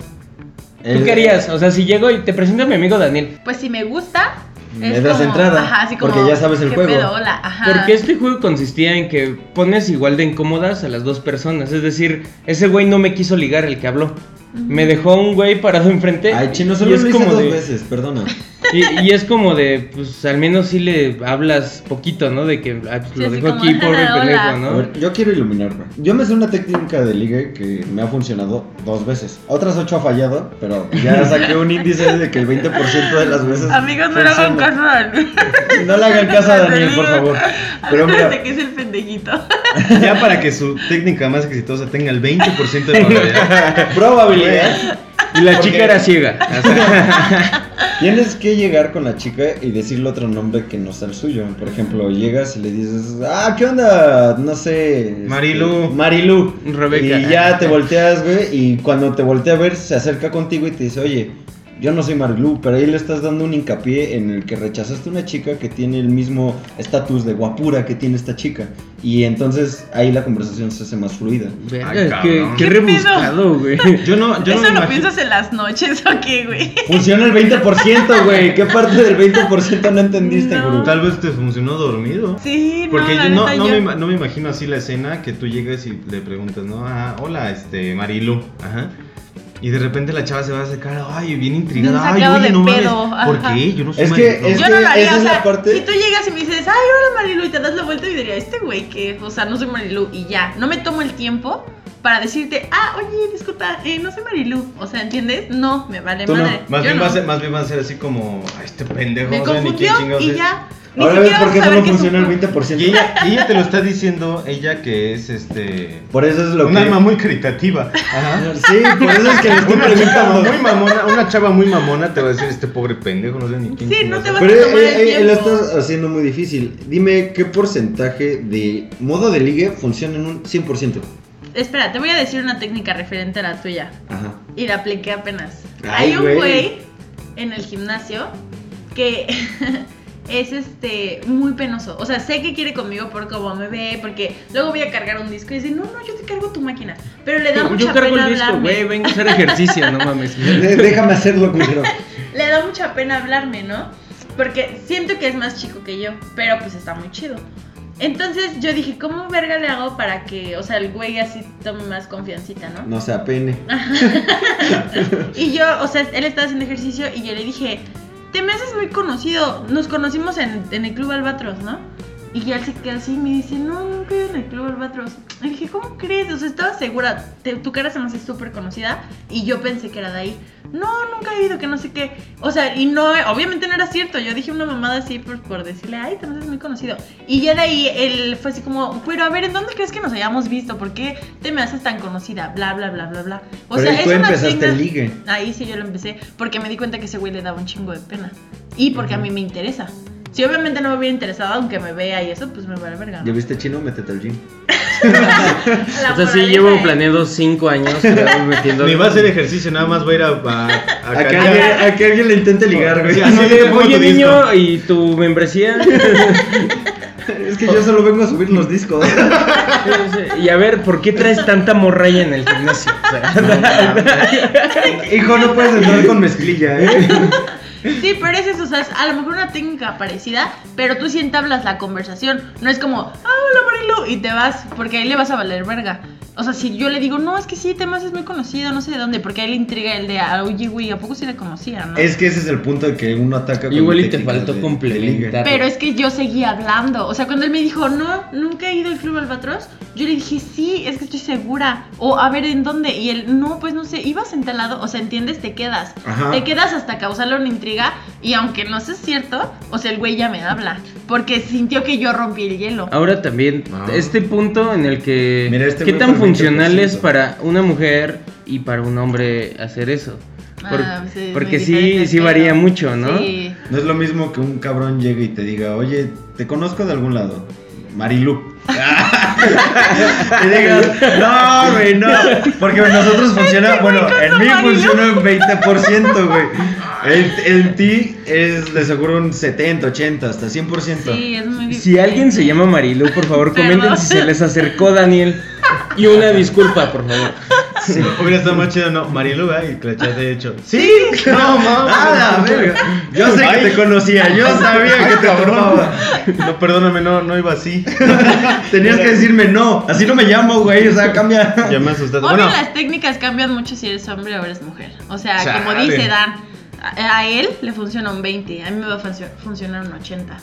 ¿Tú El- qué harías? O sea, si llego y te presento a mi amigo Daniel. Pues si me gusta, Das como, entrada, Ajá, así como, porque ya sabes el ¿qué juego. pedo? Hola, ajá. Porque este juego consistía en que pones igual de incómodas a las dos personas. Es decir, ese güey no me quiso ligar el que habló. Me dejó un güey parado enfrente. Ay, chino, y solo es lo hice como dos de- veces, perdona. Y, y es como de, pues al menos sí le hablas poquito, ¿no? De que ah, pues, Sí, lo dejo como, aquí, pobre pendejo, A ¿no? ver, yo quiero iluminarme. Yo me sé una técnica de ligue que me ha funcionado dos veces. Otras ocho ha fallado, pero ya saqué un índice de que el 20% de las veces. Amigos, no le hagan caso a Daniel. No le hagan caso a Daniel, por favor. Pero mira, que es el pendejito. Ya para que su técnica más exitosa tenga el 20% de probabilidad. probabilidad. Y la chica era ciega. o sea, Tienes que llegar con la chica y decirle otro nombre que no sea el suyo. Por ejemplo, llegas y le dices, ah, ¿qué onda? No sé. este, Marilu. Marilu. Rebeca. Y ya te volteas, güey. Y cuando te voltea a ver, se acerca contigo y te dice, oye, yo no soy Marilu. Pero ahí le estás dando un hincapié en el que rechazaste a una chica que tiene el mismo estatus de guapura que tiene esta chica. Y entonces ahí la conversación se hace más fluida. Ay, qué, qué ¿Qué rebuscado, güey. Yo no, yo no ¿Eso me lo imagino- piensas en las noches o qué, güey? Funciona el 20%, güey. ¿Qué parte del 20% no entendiste, No. Tal vez te funcionó dormido. Sí, Porque no, la yo no, no, yo- me, no me imagino así la escena que tú llegas y le preguntas, ¿no? Ah, hola, este, Marilu. Ajá. Y de repente la chava se va a sacar, ay, bien intrigada. Ay, oye, de no mames. pedo, ¿Por ajá. qué? Yo no soy Es que es- Yo no lo haría, o sea, parte- si tú llegas y me dices, ay, hola Marilu, y te das la vuelta, y diría, este güey que, o sea, no soy Marilu, y ya, no me tomo el tiempo para decirte, ah, oye, disculpa, eh, no soy Marilu, o sea, ¿entiendes? No, me vale Tú no, madre. Más Yo bien, no. va a ser, más bien va a ser así como, "Ay, este pendejo, Me no sabe ni quién confundió chingados y es". ya. Ni Ahora ves siquiera por qué vamos a solo ver qué funciona el supo. 20%. Y ella, y ella te lo está diciendo, ella que es este. Por eso es lo un que. alma muy caritativa. Ajá. Sí, por eso es que le estoy Una chava preguntando. muy mamona, una chava muy mamona te va a decir este pobre pendejo, no sé ni quién. Sí, no chingados te es". vas Pero a tomar el eh, eh, lo tiempo. estás haciendo muy difícil. Dime qué porcentaje de modo de ligue funciona en un 100%. Espera, te voy a decir una técnica referente a la tuya. Ajá. Y la apliqué apenas. Ay, Hay un güey. en el gimnasio que es este muy penoso. O sea, sé que quiere conmigo por cómo me ve, porque luego voy a cargar un disco y dice, no, no, yo te cargo tu máquina. Pero le da mucha Yo cargo pena el disco, güey, vengo a hacer ejercicio, no mames. Déjame hacerlo, culero. Le da mucha pena hablarme, ¿no? Porque siento que es más chico que yo, pero pues está muy chido. Entonces yo dije, ¿cómo verga le hago para que, o sea, el güey así tome más confiancita, ¿no? No sea pene. Y yo, o sea, él estaba haciendo ejercicio y yo le dije, te me haces muy conocido. Nos conocimos en, en el Club Albatros, ¿no? Y ya él se queda así y me dice, no, nunca he ido en el Club Albatros. Y dije, ¿cómo crees? O sea, estaba segura, te- tu cara se me hace súper conocida y yo pensé que era de ahí. No, nunca he ido, que no sé qué. O sea, y no, obviamente no era cierto. Yo dije una mamada así por, por decirle, ay, te haces muy conocido. Y ya de ahí él fue así como, pero a ver, ¿en dónde crees que nos hayamos visto? ¿Por qué te me haces tan conocida? Bla, bla, bla, bla, bla. O Pero sea, es tú una empezaste el ligue. Ahí sí yo lo empecé porque me di cuenta que ese güey le daba un chingo de pena. Y porque a mí me interesa. Si obviamente no me hubiera interesado, aunque me vea y eso, pues me vale verga. ¿no? ¿Ya viste chino? Métete al gym. O sea, sí llevo es- planeado cinco años metiendo. Ni va a hacer ejercicio, nada más va a ir a. a, a A que, alguien, a que alguien le intente ligar, güey. Sí, Así de, pongo oye tu disco". niño, ¿y tu membresía? Es que yo solo vengo a subir los discos. y a ver, ¿por qué traes tanta morralla en el gimnasio? O sea, Hijo, no puedes entrar con mezclilla, ¿eh? Sí, pero es eso, o sea, es a lo mejor una técnica parecida, pero tú sí entablas la conversación. No es como, ah, hola Marilu, y te vas, porque ahí le vas a valer verga. O sea, si yo le digo, no, es que sí, Temas es muy conocido, no sé de dónde, porque ahí le intriga el de, ah, oye, güey, ¿a poco sí le conocía, no? Es que ese es el punto de que uno ataca con Igual y te faltó de- complementar. Pero es que yo seguía hablando. O sea, cuando él me dijo, no, nunca he ido al Club Albatros, yo le dije, sí, es que estoy segura. O a ver, ¿en dónde? Y él, no, pues no sé, ibas entalado. O sea, ¿entiendes? Te quedas. Ajá. Te quedas hasta causarle una intriga. Y aunque no sea cierto, o sea, el güey ya me habla. Porque sintió que yo rompí el hielo. Ahora también, Ah. este punto en el que. Mira, este ¿Qué tan por funcional 20%? es para una mujer y para un hombre hacer eso? Por- Ah, es porque sí, sí varía pedo. mucho, ¿no? Sí. No es lo mismo que un cabrón llegue y te diga, oye, te conozco de algún lado. Marilu. y digas, no, güey, no. Porque nosotros funciona, bueno, en mí funciona un 20%, güey. En, en ti es de seguro un 70, 80, hasta 100%. Sí, es muy difícil. Si alguien se llama Marilu, por favor, comenten si se les acercó Daniel. Y una disculpa, por favor. Sí, hubiera estado más chido, no. Marilu, ¿eh? y que le echaste de hecho. Sí, no, Ah, la verga. Yo sé que Ay. te conocía, yo sabía que te tomaba. No, perdóname, no, no iba así. Tenías que decirme no, así no me llamo, güey, o sea, cambia. Ya me asustaste. Obvio, Bueno, las técnicas cambian mucho si eres hombre o eres mujer. O sea, como dice Dan, a, él le funciona un 20, a mí me va a funcio- funcionar un 80.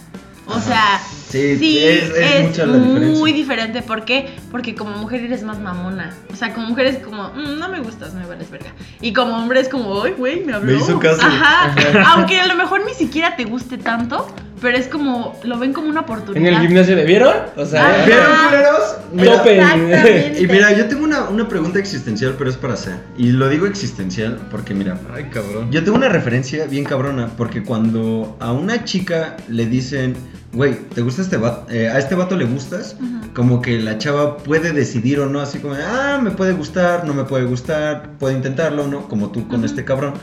O sea, Sí, sí, es- es, es mucha la diferencia. muy diferente. ¿Por qué? Porque como mujer eres más mamona. O sea, como mujer es como, "Mm, no me gustas, me vales verga. Y como hombre es como, ay, güey, me habló. Me hizo caso. Ajá. Aunque a lo mejor ni siquiera te guste tanto, pero es como, lo ven como una En oportunidad. el gimnasio de ¿vieron? O sea, Ajá. ¿Vieron, culeros? Mira, Tope. Exactamente. Y mira, yo tengo una, una pregunta existencial, pero es para hacer. Y lo digo existencial porque, mira, Ay, cabrón. yo tengo una referencia bien cabrona. Porque cuando a una chica le dicen, güey, ¿te gusta este vato? Eh, ¿A este vato le gustas? Como que la chava puede decidir o no, así como, ah, me puede gustar, no me puede gustar, puedo intentarlo, ¿no? Como tú con este cabrón.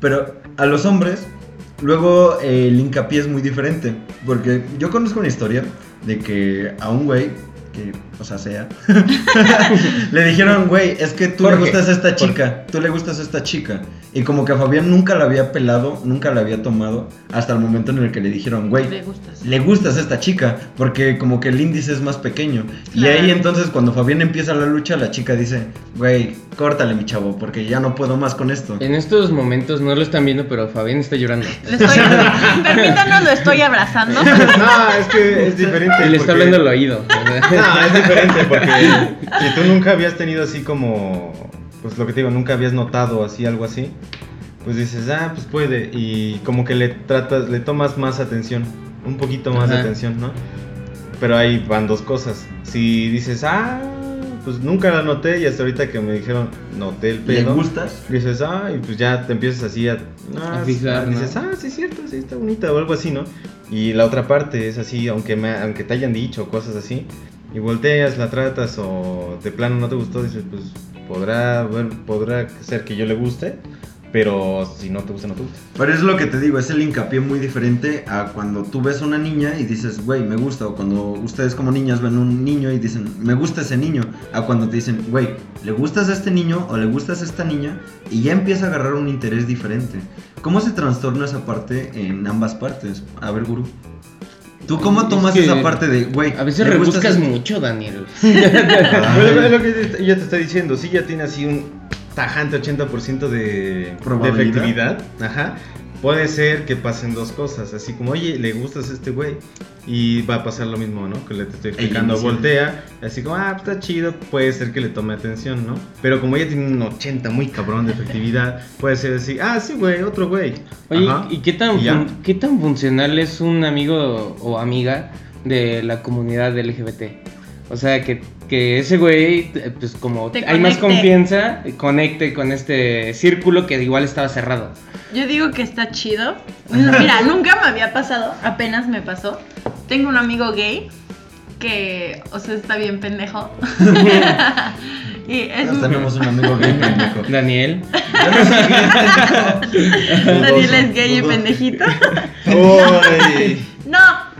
Pero a los hombres, luego eh, el hincapié es muy diferente. Porque yo conozco una historia de que a un güey, que, o sea, sea, le dijeron, güey, es que tú le gustas a esta chica, tú le gustas a esta chica. Y como que a Fabián nunca la había pelado, nunca la había tomado, hasta el momento en el que le dijeron, güey, Le gustas. le gustas a esta chica, porque como que el índice es más pequeño. Y ahí entonces cuando Fabián empieza la lucha, la chica dice, güey, córtale mi chavo, porque ya no puedo más con esto. En estos momentos no lo están viendo, pero Fabián está llorando. Le estoy, permítanos, lo estoy abrazando. No, es que es diferente. Y le está hablando al oído. No, es diferente porque si tú nunca habías tenido así como, pues lo que te digo, nunca habías notado así algo así, pues dices, ah, pues puede y como que le tratas, le tomas más atención, un poquito más de Ajá. atención, ¿no? Pero ahí van dos cosas. Si dices, ah, pues nunca la noté y hasta ahorita que me dijeron, noté el ¿Le pedo. gustas? Dices, ah, y pues ya te empiezas así a, ah, A fijar, ¿no? Dices, ah, sí es cierto, sí está bonita o algo así, ¿no? Y la otra parte es así, aunque, me, aunque te hayan dicho cosas así, y volteas, la tratas o de plano no te gustó, dices, pues podrá, ver- podrá ser que yo le guste, pero si no te gusta, no te gusta. Pero es lo que te digo, es el hincapié muy diferente a cuando tú ves una niña y dices, güey, me gusta, o cuando ustedes como niñas ven un niño y dicen, me gusta ese niño, a cuando te dicen, güey, ¿le gustas a este niño o le gustas a esta niña? Y ya empieza a agarrar un interés diferente. ¿Cómo se trastorna esa parte en ambas partes? A ver, gurú. ¿Tú cómo Es tomas que esa parte de, güey? A veces ¿le gustas rebuscas mucho, Daniel. Bueno, es lo que ya te está diciendo, sí ya tiene así un tajante 80% de, de Probabilidad. efectividad, ajá. Puede ser que pasen dos cosas, así como, oye, le gustas a este güey y va a pasar lo mismo, ¿no? Que le te estoy explicando, voltea, así como, ah, está chido, puede ser que le tome atención, ¿no? Pero como ella tiene un 80 muy cabrón de efectividad, puede ser así, ah, sí, güey, otro güey. Oye, Ajá. ¿y qué tan, Y qué tan funcional es un amigo o amiga de la comunidad LGBT? O sea, que, que ese güey, pues como Te hay más confianza, conecte con este círculo que igual estaba cerrado. Yo digo que está chido. Mira, nunca me había pasado, apenas me pasó. Tengo un amigo gay que, o sea, está bien pendejo. y es tenemos un amigo gay pendejo. Daniel. Daniel es gay y pendejito. Uy. No,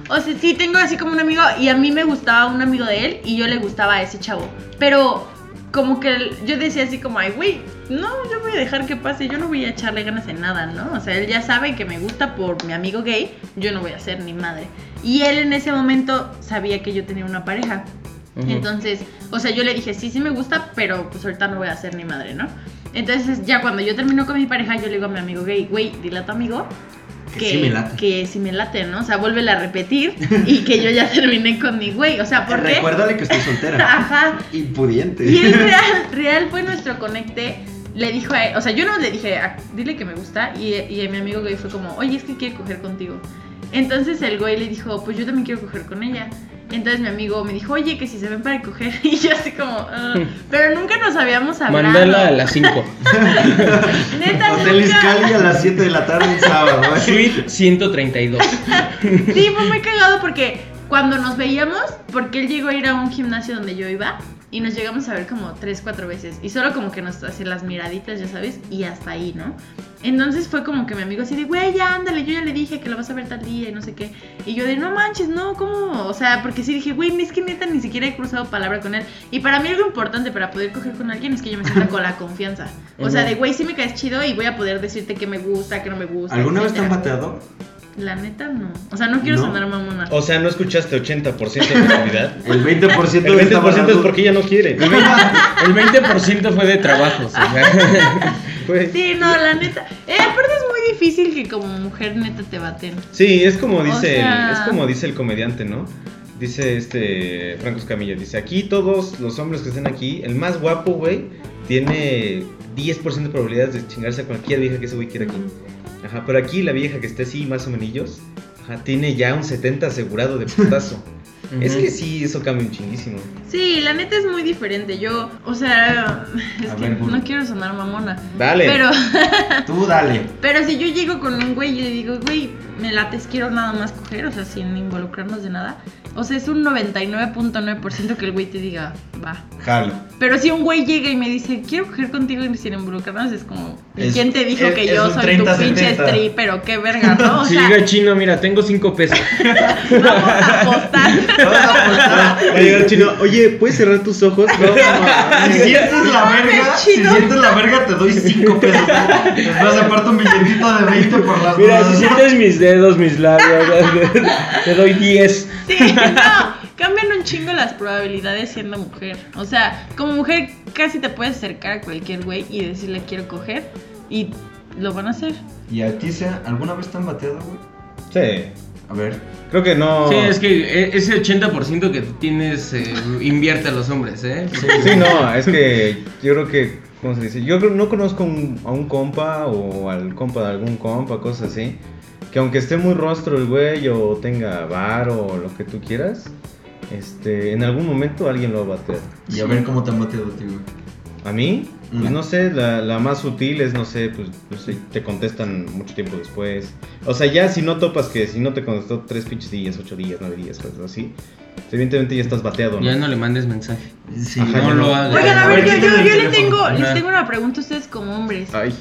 o sea, sí tengo así como un amigo y a mí me gustaba un amigo de él y yo le gustaba a ese chavo. Pero como que yo decía así como, ay, güey, no, yo voy a dejar que pase, yo no voy a echarle ganas en nada, ¿no? O sea, él ya sabe que me gusta por mi amigo gay, yo no voy a ser ni madre. Y él en ese momento sabía que yo tenía una pareja. Entonces, o sea, yo le dije, sí, sí me gusta, pero pues ahorita no voy a ser ni madre, ¿no? Entonces, ya cuando yo termino con mi pareja, yo le digo a mi amigo gay, güey, dile a tu amigo Que sí me late. que sí me late, ¿no? O sea, vuélvele a repetir y que yo ya terminé con mi güey. O sea, ¿por qué? Recuérdale que estoy soltera. Ajá. y pudiente. Y el real, real fue nuestro conecte. Le dijo a él, o sea, yo no le dije, "Ah, dile que me gusta. Y, y a mi amigo gay fue como, oye, es que quiere coger contigo. Entonces el güey le dijo, pues yo también quiero coger con ella. Entonces mi amigo me dijo, oye, que si se ven para coger. Y yo así como, "Ah". pero nunca nos habíamos hablado. Mándala a las 5. Neta, Hotel nunca. A las 7 de la tarde un sábado, ¿eh? Suite 132. Sí, fue muy cagado porque cuando nos veíamos, porque él llegó a ir a un gimnasio donde yo iba y nos llegamos a ver como tres, cuatro veces y solo como que nos hacía las miraditas, ya sabes, y hasta ahí, ¿no? Entonces fue como que mi amigo así de, güey, ya ándale, yo ya le dije que lo vas a ver tal día y no sé qué. Y yo de, no manches, no, ¿cómo? O sea, porque sí dije, güey, es que neta ni siquiera he cruzado palabra con él. Y para mí algo importante para poder coger con alguien es que yo me sienta con la confianza. O sea, de, güey, sí me caes chido y voy a poder decirte que me gusta, que no me gusta. ¿Alguna vez te han bateado? La neta no. O sea, no quiero ¿No? sonar mamona. O sea, no escuchaste 80% de realidad. El 20%, El está 20% es porque ella no quiere. El 20%, el 20% fue de trabajos. o sea. Sí, no, la neta. Eh, aparte es muy difícil que como mujer neta te baten. Sí, es como O dice, sea- el, es como dice el comediante, ¿no? Dice este Franco Escamilla, dice, aquí todos los hombres que estén aquí, el más guapo, güey, tiene 10% de probabilidades de chingarse a cualquier vieja que ese güey quiera aquí. Ajá, pero aquí la vieja que esté así más o menos, ajá, tiene ya un 70 asegurado de putazo. Es que sí, eso cambia un chinguísimo. Sí, la neta es muy diferente. Yo, o sea, es A que ver, no quiero sonar mamona. Dale. Pero, Tú dale. pero si yo llego con un güey y le digo, güey, me lates, quiero nada más coger, o sea, sin involucrarnos de nada. O sea, es un 99.9% que el güey te diga, va. Jalo. Pero si un güey llega y me dice, quiero coger contigo y sin involucrarnos, es como, ¿y Es- quién te dijo es- que es yo soy tu 30-70. pinche stripper o qué verga, no? O Si sea, llega chino, mira, tengo 5 pesos. vamos a apostar. Vamos a apostar. Va a llegar el chino, oye, ¿puedes cerrar tus ojos? No. Si sientes la verga, si sientes la verga, te doy 5 pesos. Después aparte un billetito de 20 por las Mira, si sientes mis dedos, mis labios, te doy 10. Sí, no, cambian un chingo las probabilidades siendo mujer. O sea, como mujer casi te puedes acercar a cualquier güey y decirle quiero coger y lo van a hacer. ¿Y a ti, sea, alguna vez te han bateado, güey? Sí, A ver. creo que no. Sí, es que e- ese 80% que tienes eh, invierte a los hombres, ¿eh? Sí, no, es que yo creo que, ¿cómo se dice? Yo no conozco un- a un compa o al compa de algún compa, cosas así, que aunque esté muy rostro el güey o tenga bar o lo que tú quieras, este, en algún momento alguien lo va a batear. Y a ver cómo te han bateado a ti, güey. A mí, pues Mm. no sé, la, la más sutil es, no sé, pues, sé, te contestan mucho tiempo después. O sea, ya si no topas que si no te contestó tres pinches días, ocho días, nueve días, cosas así, evidentemente ya estás bateado, ¿no? Ya no le mandes mensaje. Sí, Ajá, no lo hagas. Oigan, a ver, yo, yo, el yo le tengo, les tengo una pregunta a ustedes como hombres. Ay,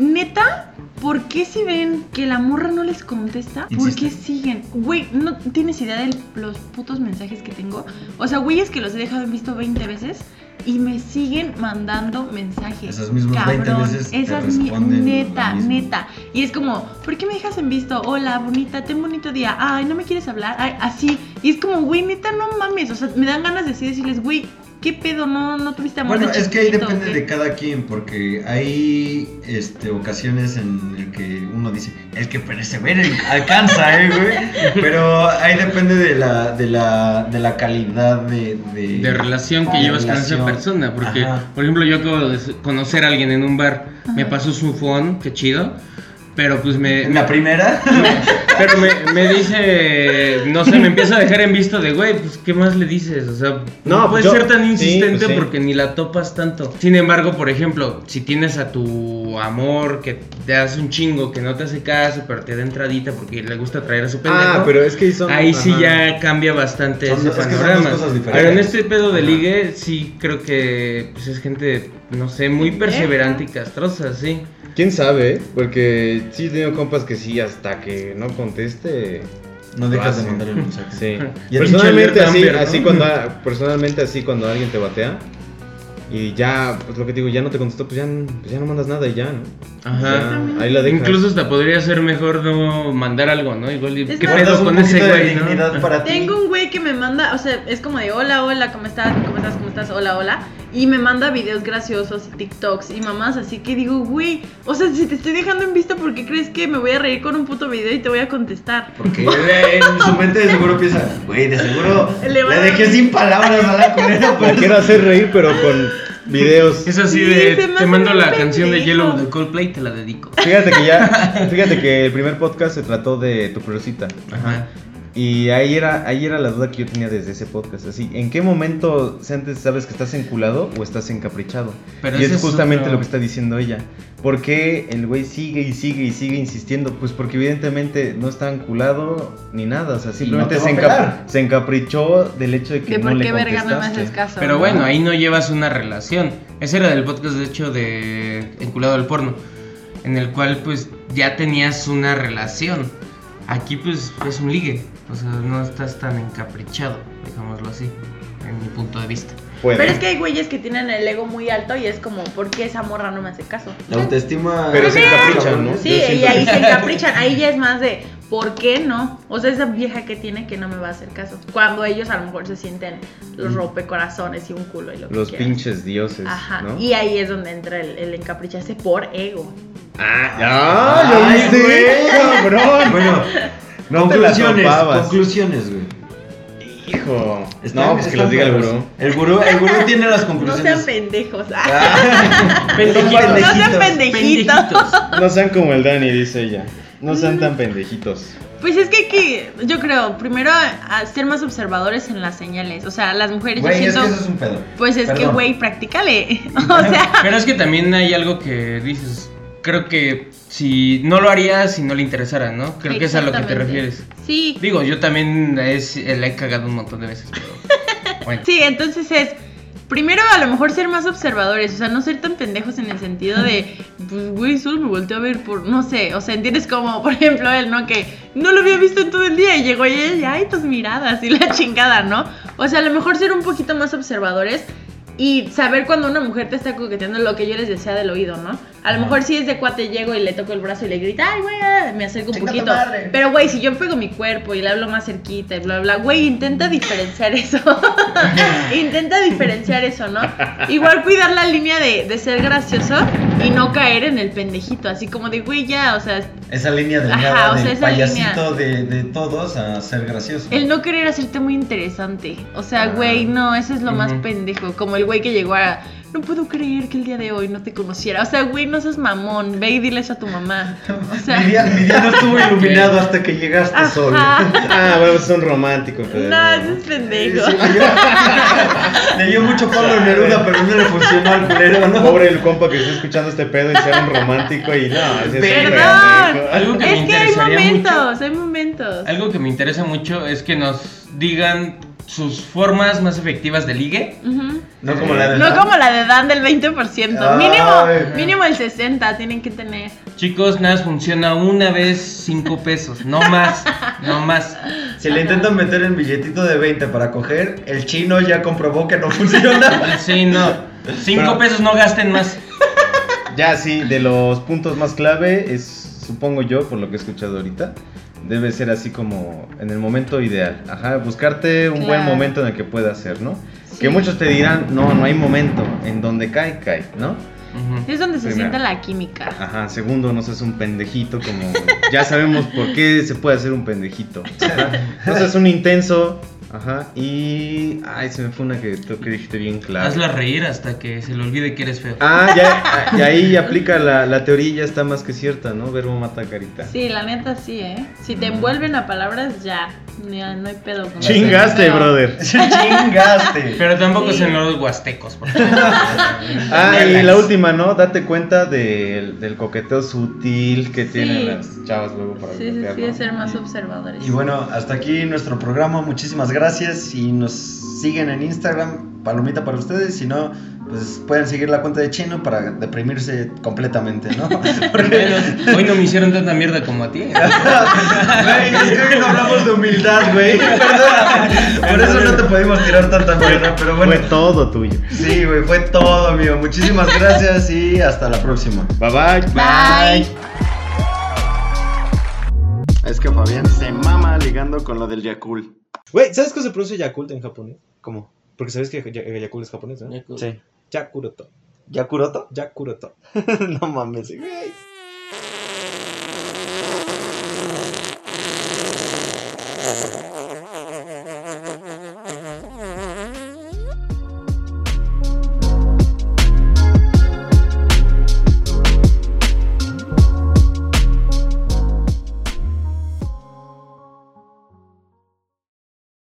Neta, ¿por qué si ven que la morra no les contesta? ¿Por Insiste. qué siguen? Güey, ¿no tienes idea de los putos mensajes que tengo? O sea, güeyes que los he dejado en visto 20 veces y me siguen mandando mensajes. Esas mismas 20 Cabrón, veces te Esas mi- neta, neta. Y es como, ¿por qué me dejas en visto? Hola, bonita, ten bonito día. Ay, ¿no me quieres hablar? Ay, así. Y es como, güey, neta, no mames. O sea, me dan ganas de decirles, güey, ¿qué pedo? No, no tuviste amor Bueno, de es que ahí depende ¿o qué?" de cada quien, porque hay este, ocasiones en el que uno dice, es que güey alcanza, eh, güey. Pero ahí depende de la, de la, de la calidad de, de, de relación que de llevas con esa persona. Porque, Ajá. por ejemplo, yo acabo de conocer a alguien en un bar, me pasó su phone, qué chido. Pero pues me. La primera, Pero me, me dice, no sé, me empieza a dejar en visto de, güey, pues, ¿qué más le dices? O sea, no, No, puedes yo- ser tan sí, insistente pues sí. porque ni la topas tanto. Sin embargo, por ejemplo, si tienes a tu amor que te hace un chingo, que no te hace caso, pero te da entradita porque le gusta traer a su pendejo. Ah, pero es que son. Ahí sí ya cambia bastante Son ese dos- es que son panorama. dos cosas diferentes. Pero en este pedo de Ajá. ligue, sí creo que pues, es gente, no sé, muy perseverante y castrosa, sí. ¿Quién sabe? eh? Porque sí he tenido compas que sí, hasta que no conteste. no dejas de mandar el mensaje. Sí. Y Personalmente así, Amber, ¿no? así cuando personalmente así cuando alguien te batea y ya, pues lo que te digo, ya no te contestó, pues ya, pues ya no mandas nada y ya, ¿no? Ajá. Ya, ahí la dejas. Incluso hasta podría ser mejor no mandar algo, ¿no? Igual, ¿qué pedo con poquito ese de güey, dignidad no? para ti. Tengo un güey que me manda, o sea, es como de hola, hola, ¿cómo estás? ¿Cómo estás? ¿Cómo estás? Hola, hola. Y me manda videos graciosos y TikToks y mamás, así que digo, güey, o sea, si te estoy dejando en vista, ¿por qué crees que me voy a reír con un puto video y te voy a contestar? Porque en su mente de seguro piensa, güey, de seguro Le le, va a- dejé sin palabras a la culera. La Pues. quiero hacer reír, pero con videos. Es así Sí, de, te mando la canción de. Yellow de Coldplay y te la dedico. Fíjate que ya, fíjate que el primer podcast se trató de tu crucita. Ajá. Y ahí era, ahí era la duda que yo tenía desde ese podcast. Así, ¿en qué momento antes sabes que estás enculado o estás encaprichado? Pero y es justamente otro- lo que está diciendo ella. ¿Por qué el güey sigue y sigue y sigue insistiendo? Pues porque evidentemente no está enculado ni nada. O sea, simplemente no te se, encap- se encaprichó del hecho de que De no por le qué verga no me haces caso. Pero ¿no? bueno, ahí no llevas una relación. Ese era del podcast, de hecho, de Enculado al Porno. En el cual, pues, ya tenías una relación. Aquí, pues, es un ligue. O sea, no estás tan encaprichado, digámoslo así, en mi punto de vista. Puede. Pero es que hay güeyes que tienen el ego muy alto y es como, ¿por qué esa morra no me hace caso? La autoestima. Pero se encaprichan, ¿no? Sí, y ahí se encaprichan. Ahí ya es más de, ¿por qué no? O sea, esa vieja que tiene que no me va a hacer caso. Cuando ellos a lo mejor se sienten los rompecorazones y un culo y lo que Mm. Los pinches dioses. Ajá. ¿no? Y ahí es donde entra el, el encapricharse por ego. Ah, ya, ya Ay, viste, güey. cabrón. Bueno, No te la conclusiones, topabas. conclusiones, güey. Hijo. No, pues que están los diga el gurú. El gurú, el gurú tiene las No conclusiones. sean pendejos. Ah, Pendejitos. son No sean pendejitos. No sean como el Dani, dice ella. No sean tan pendejitos. Pues es que, hay que yo creo, primero a, ser más observadores en las señales. O sea, las mujeres, Güey, yo es siento. que eso es un pedo. Pues es que, Perdón. güey, practícale. o sea, Pero es que también hay algo que dices. Creo que si no lo harías si no le interesara, ¿no? Creo que es a lo que te refieres. Sí. Digo, yo también es, la he cagado un montón de veces, pero. Bueno. Sí, entonces es. Primero, a lo mejor ser más observadores, o sea, no ser tan pendejos en el sentido de, pues, güey, solo me volteé a ver por, no sé, o sea, entiendes como, por ejemplo, él, ¿no? Que no lo había visto en todo el día y llegó y ella, ay, tus miradas y la chingada, ¿no? O sea, a lo mejor ser un poquito más observadores y saber cuando una mujer te está coqueteando lo que yo les decía del oído, ¿no? A lo mejor si es de cuate llego y le toco el brazo y le grito, ay, güey, ah", me acerco un poquito. Pero, güey, si yo pego mi cuerpo y le hablo más cerquita y bla, bla, güey, intenta diferenciar eso. intenta diferenciar eso, ¿no? Igual cuidar la línea de, de ser gracioso y no caer en el pendejito, así como de, güey, ya, o sea, Esa línea Ajá, delgada o sea, del esa payasito de, de todos a ser gracioso. el no querer hacerte muy interesante. O sea, Ah. güey, no, eso es lo más pendejo. Como el güey que llegó a. No puedo creer que el día de hoy no te conociera. O sea, güey, no seas mamón. Ve y dile eso a tu mamá. O sea. mi, día, mi día no estuvo iluminado hasta que llegaste sol. Ajá. Ah, bueno, son románticos. pero- No, es pendejo. Sí, le, dio, le dio mucho Pablo Neruda, pero no le funcionó al culero, ¿no? Pobre el compa que está escuchando este pedo y sea un romántico y no, ese es un Perdón. pendejo. Algo que me Es que hay momentos, hay momentos. Algo que me interesa mucho es que nos digan sus formas más efectivas de ligue. Ujú. No como la de No como la de Dan del 20%. Ay. Mínimo, mínimo el 60 tienen que tener. Chicos, nada más funciona una vez cinco pesos, no más, no más. Si le intentan meter el billetito de 20 para coger, el chino ya comprobó que no funciona. Sí, no. Cinco Pero- pesos no gasten más. Ya, sí, de los puntos más clave es, supongo yo, por lo que he escuchado ahorita, debe ser así como en el momento ideal. Ajá, buscarte un buen momento en el que puedas hacer, ¿no? Sí. Que muchos te dirán, no, no hay momento. En donde cae, cae, ¿no? Es donde se siente la química. Ajá, segundo, no seas un pendejito, como ya sabemos por qué se puede hacer un pendejito. No seas un intenso, ajá, y... Ay, se me fue una que tú que dijiste bien claro. Hazla reír hasta que se le olvide que eres feo. Ah, ya, ah, y ahí aplica la, la teoría, ya está más que cierta, ¿no? Verbo mata carita. Sí, la neta sí, ¿eh? Si te envuelven a palabras, ya. Ya no hay pedo con Chingaste, eso. brother. Chingaste. Pero tampoco Sí. son los huastecos, por favor. Ah, y la última, ¿no? Date cuenta del, del coqueteo sutil que Sí. tienen las chavas luego para Sí, sí, sí, ¿no? de ser más observadores. Y bueno, hasta aquí nuestro programa. Muchísimas gracias. Si nos siguen en Instagram, palomita para ustedes. Si no, pues pueden seguir la cuenta de Chino para deprimirse completamente, ¿no? Porque Bueno, hoy no me hicieron tanta mierda como a ti. Güey, es que hoy no hablamos de humildad, güey. Perdóname. Por eso no te pudimos tirar tanta mierda, pero bueno. Fue todo tuyo. Sí, güey, fue todo, amigo. Muchísimas gracias y hasta la próxima. Bye bye. Bye. Es que Fabián se mama ligando con lo del Yakul. Güey, ¿sabes cómo se pronuncia Yakult en japonés? ¿Cómo? Porque sabes que Ya- Yakult es japonés, ¿no? Sí. Yakuroto. ¿Yakuroto? Yakuroto. no mames, güey.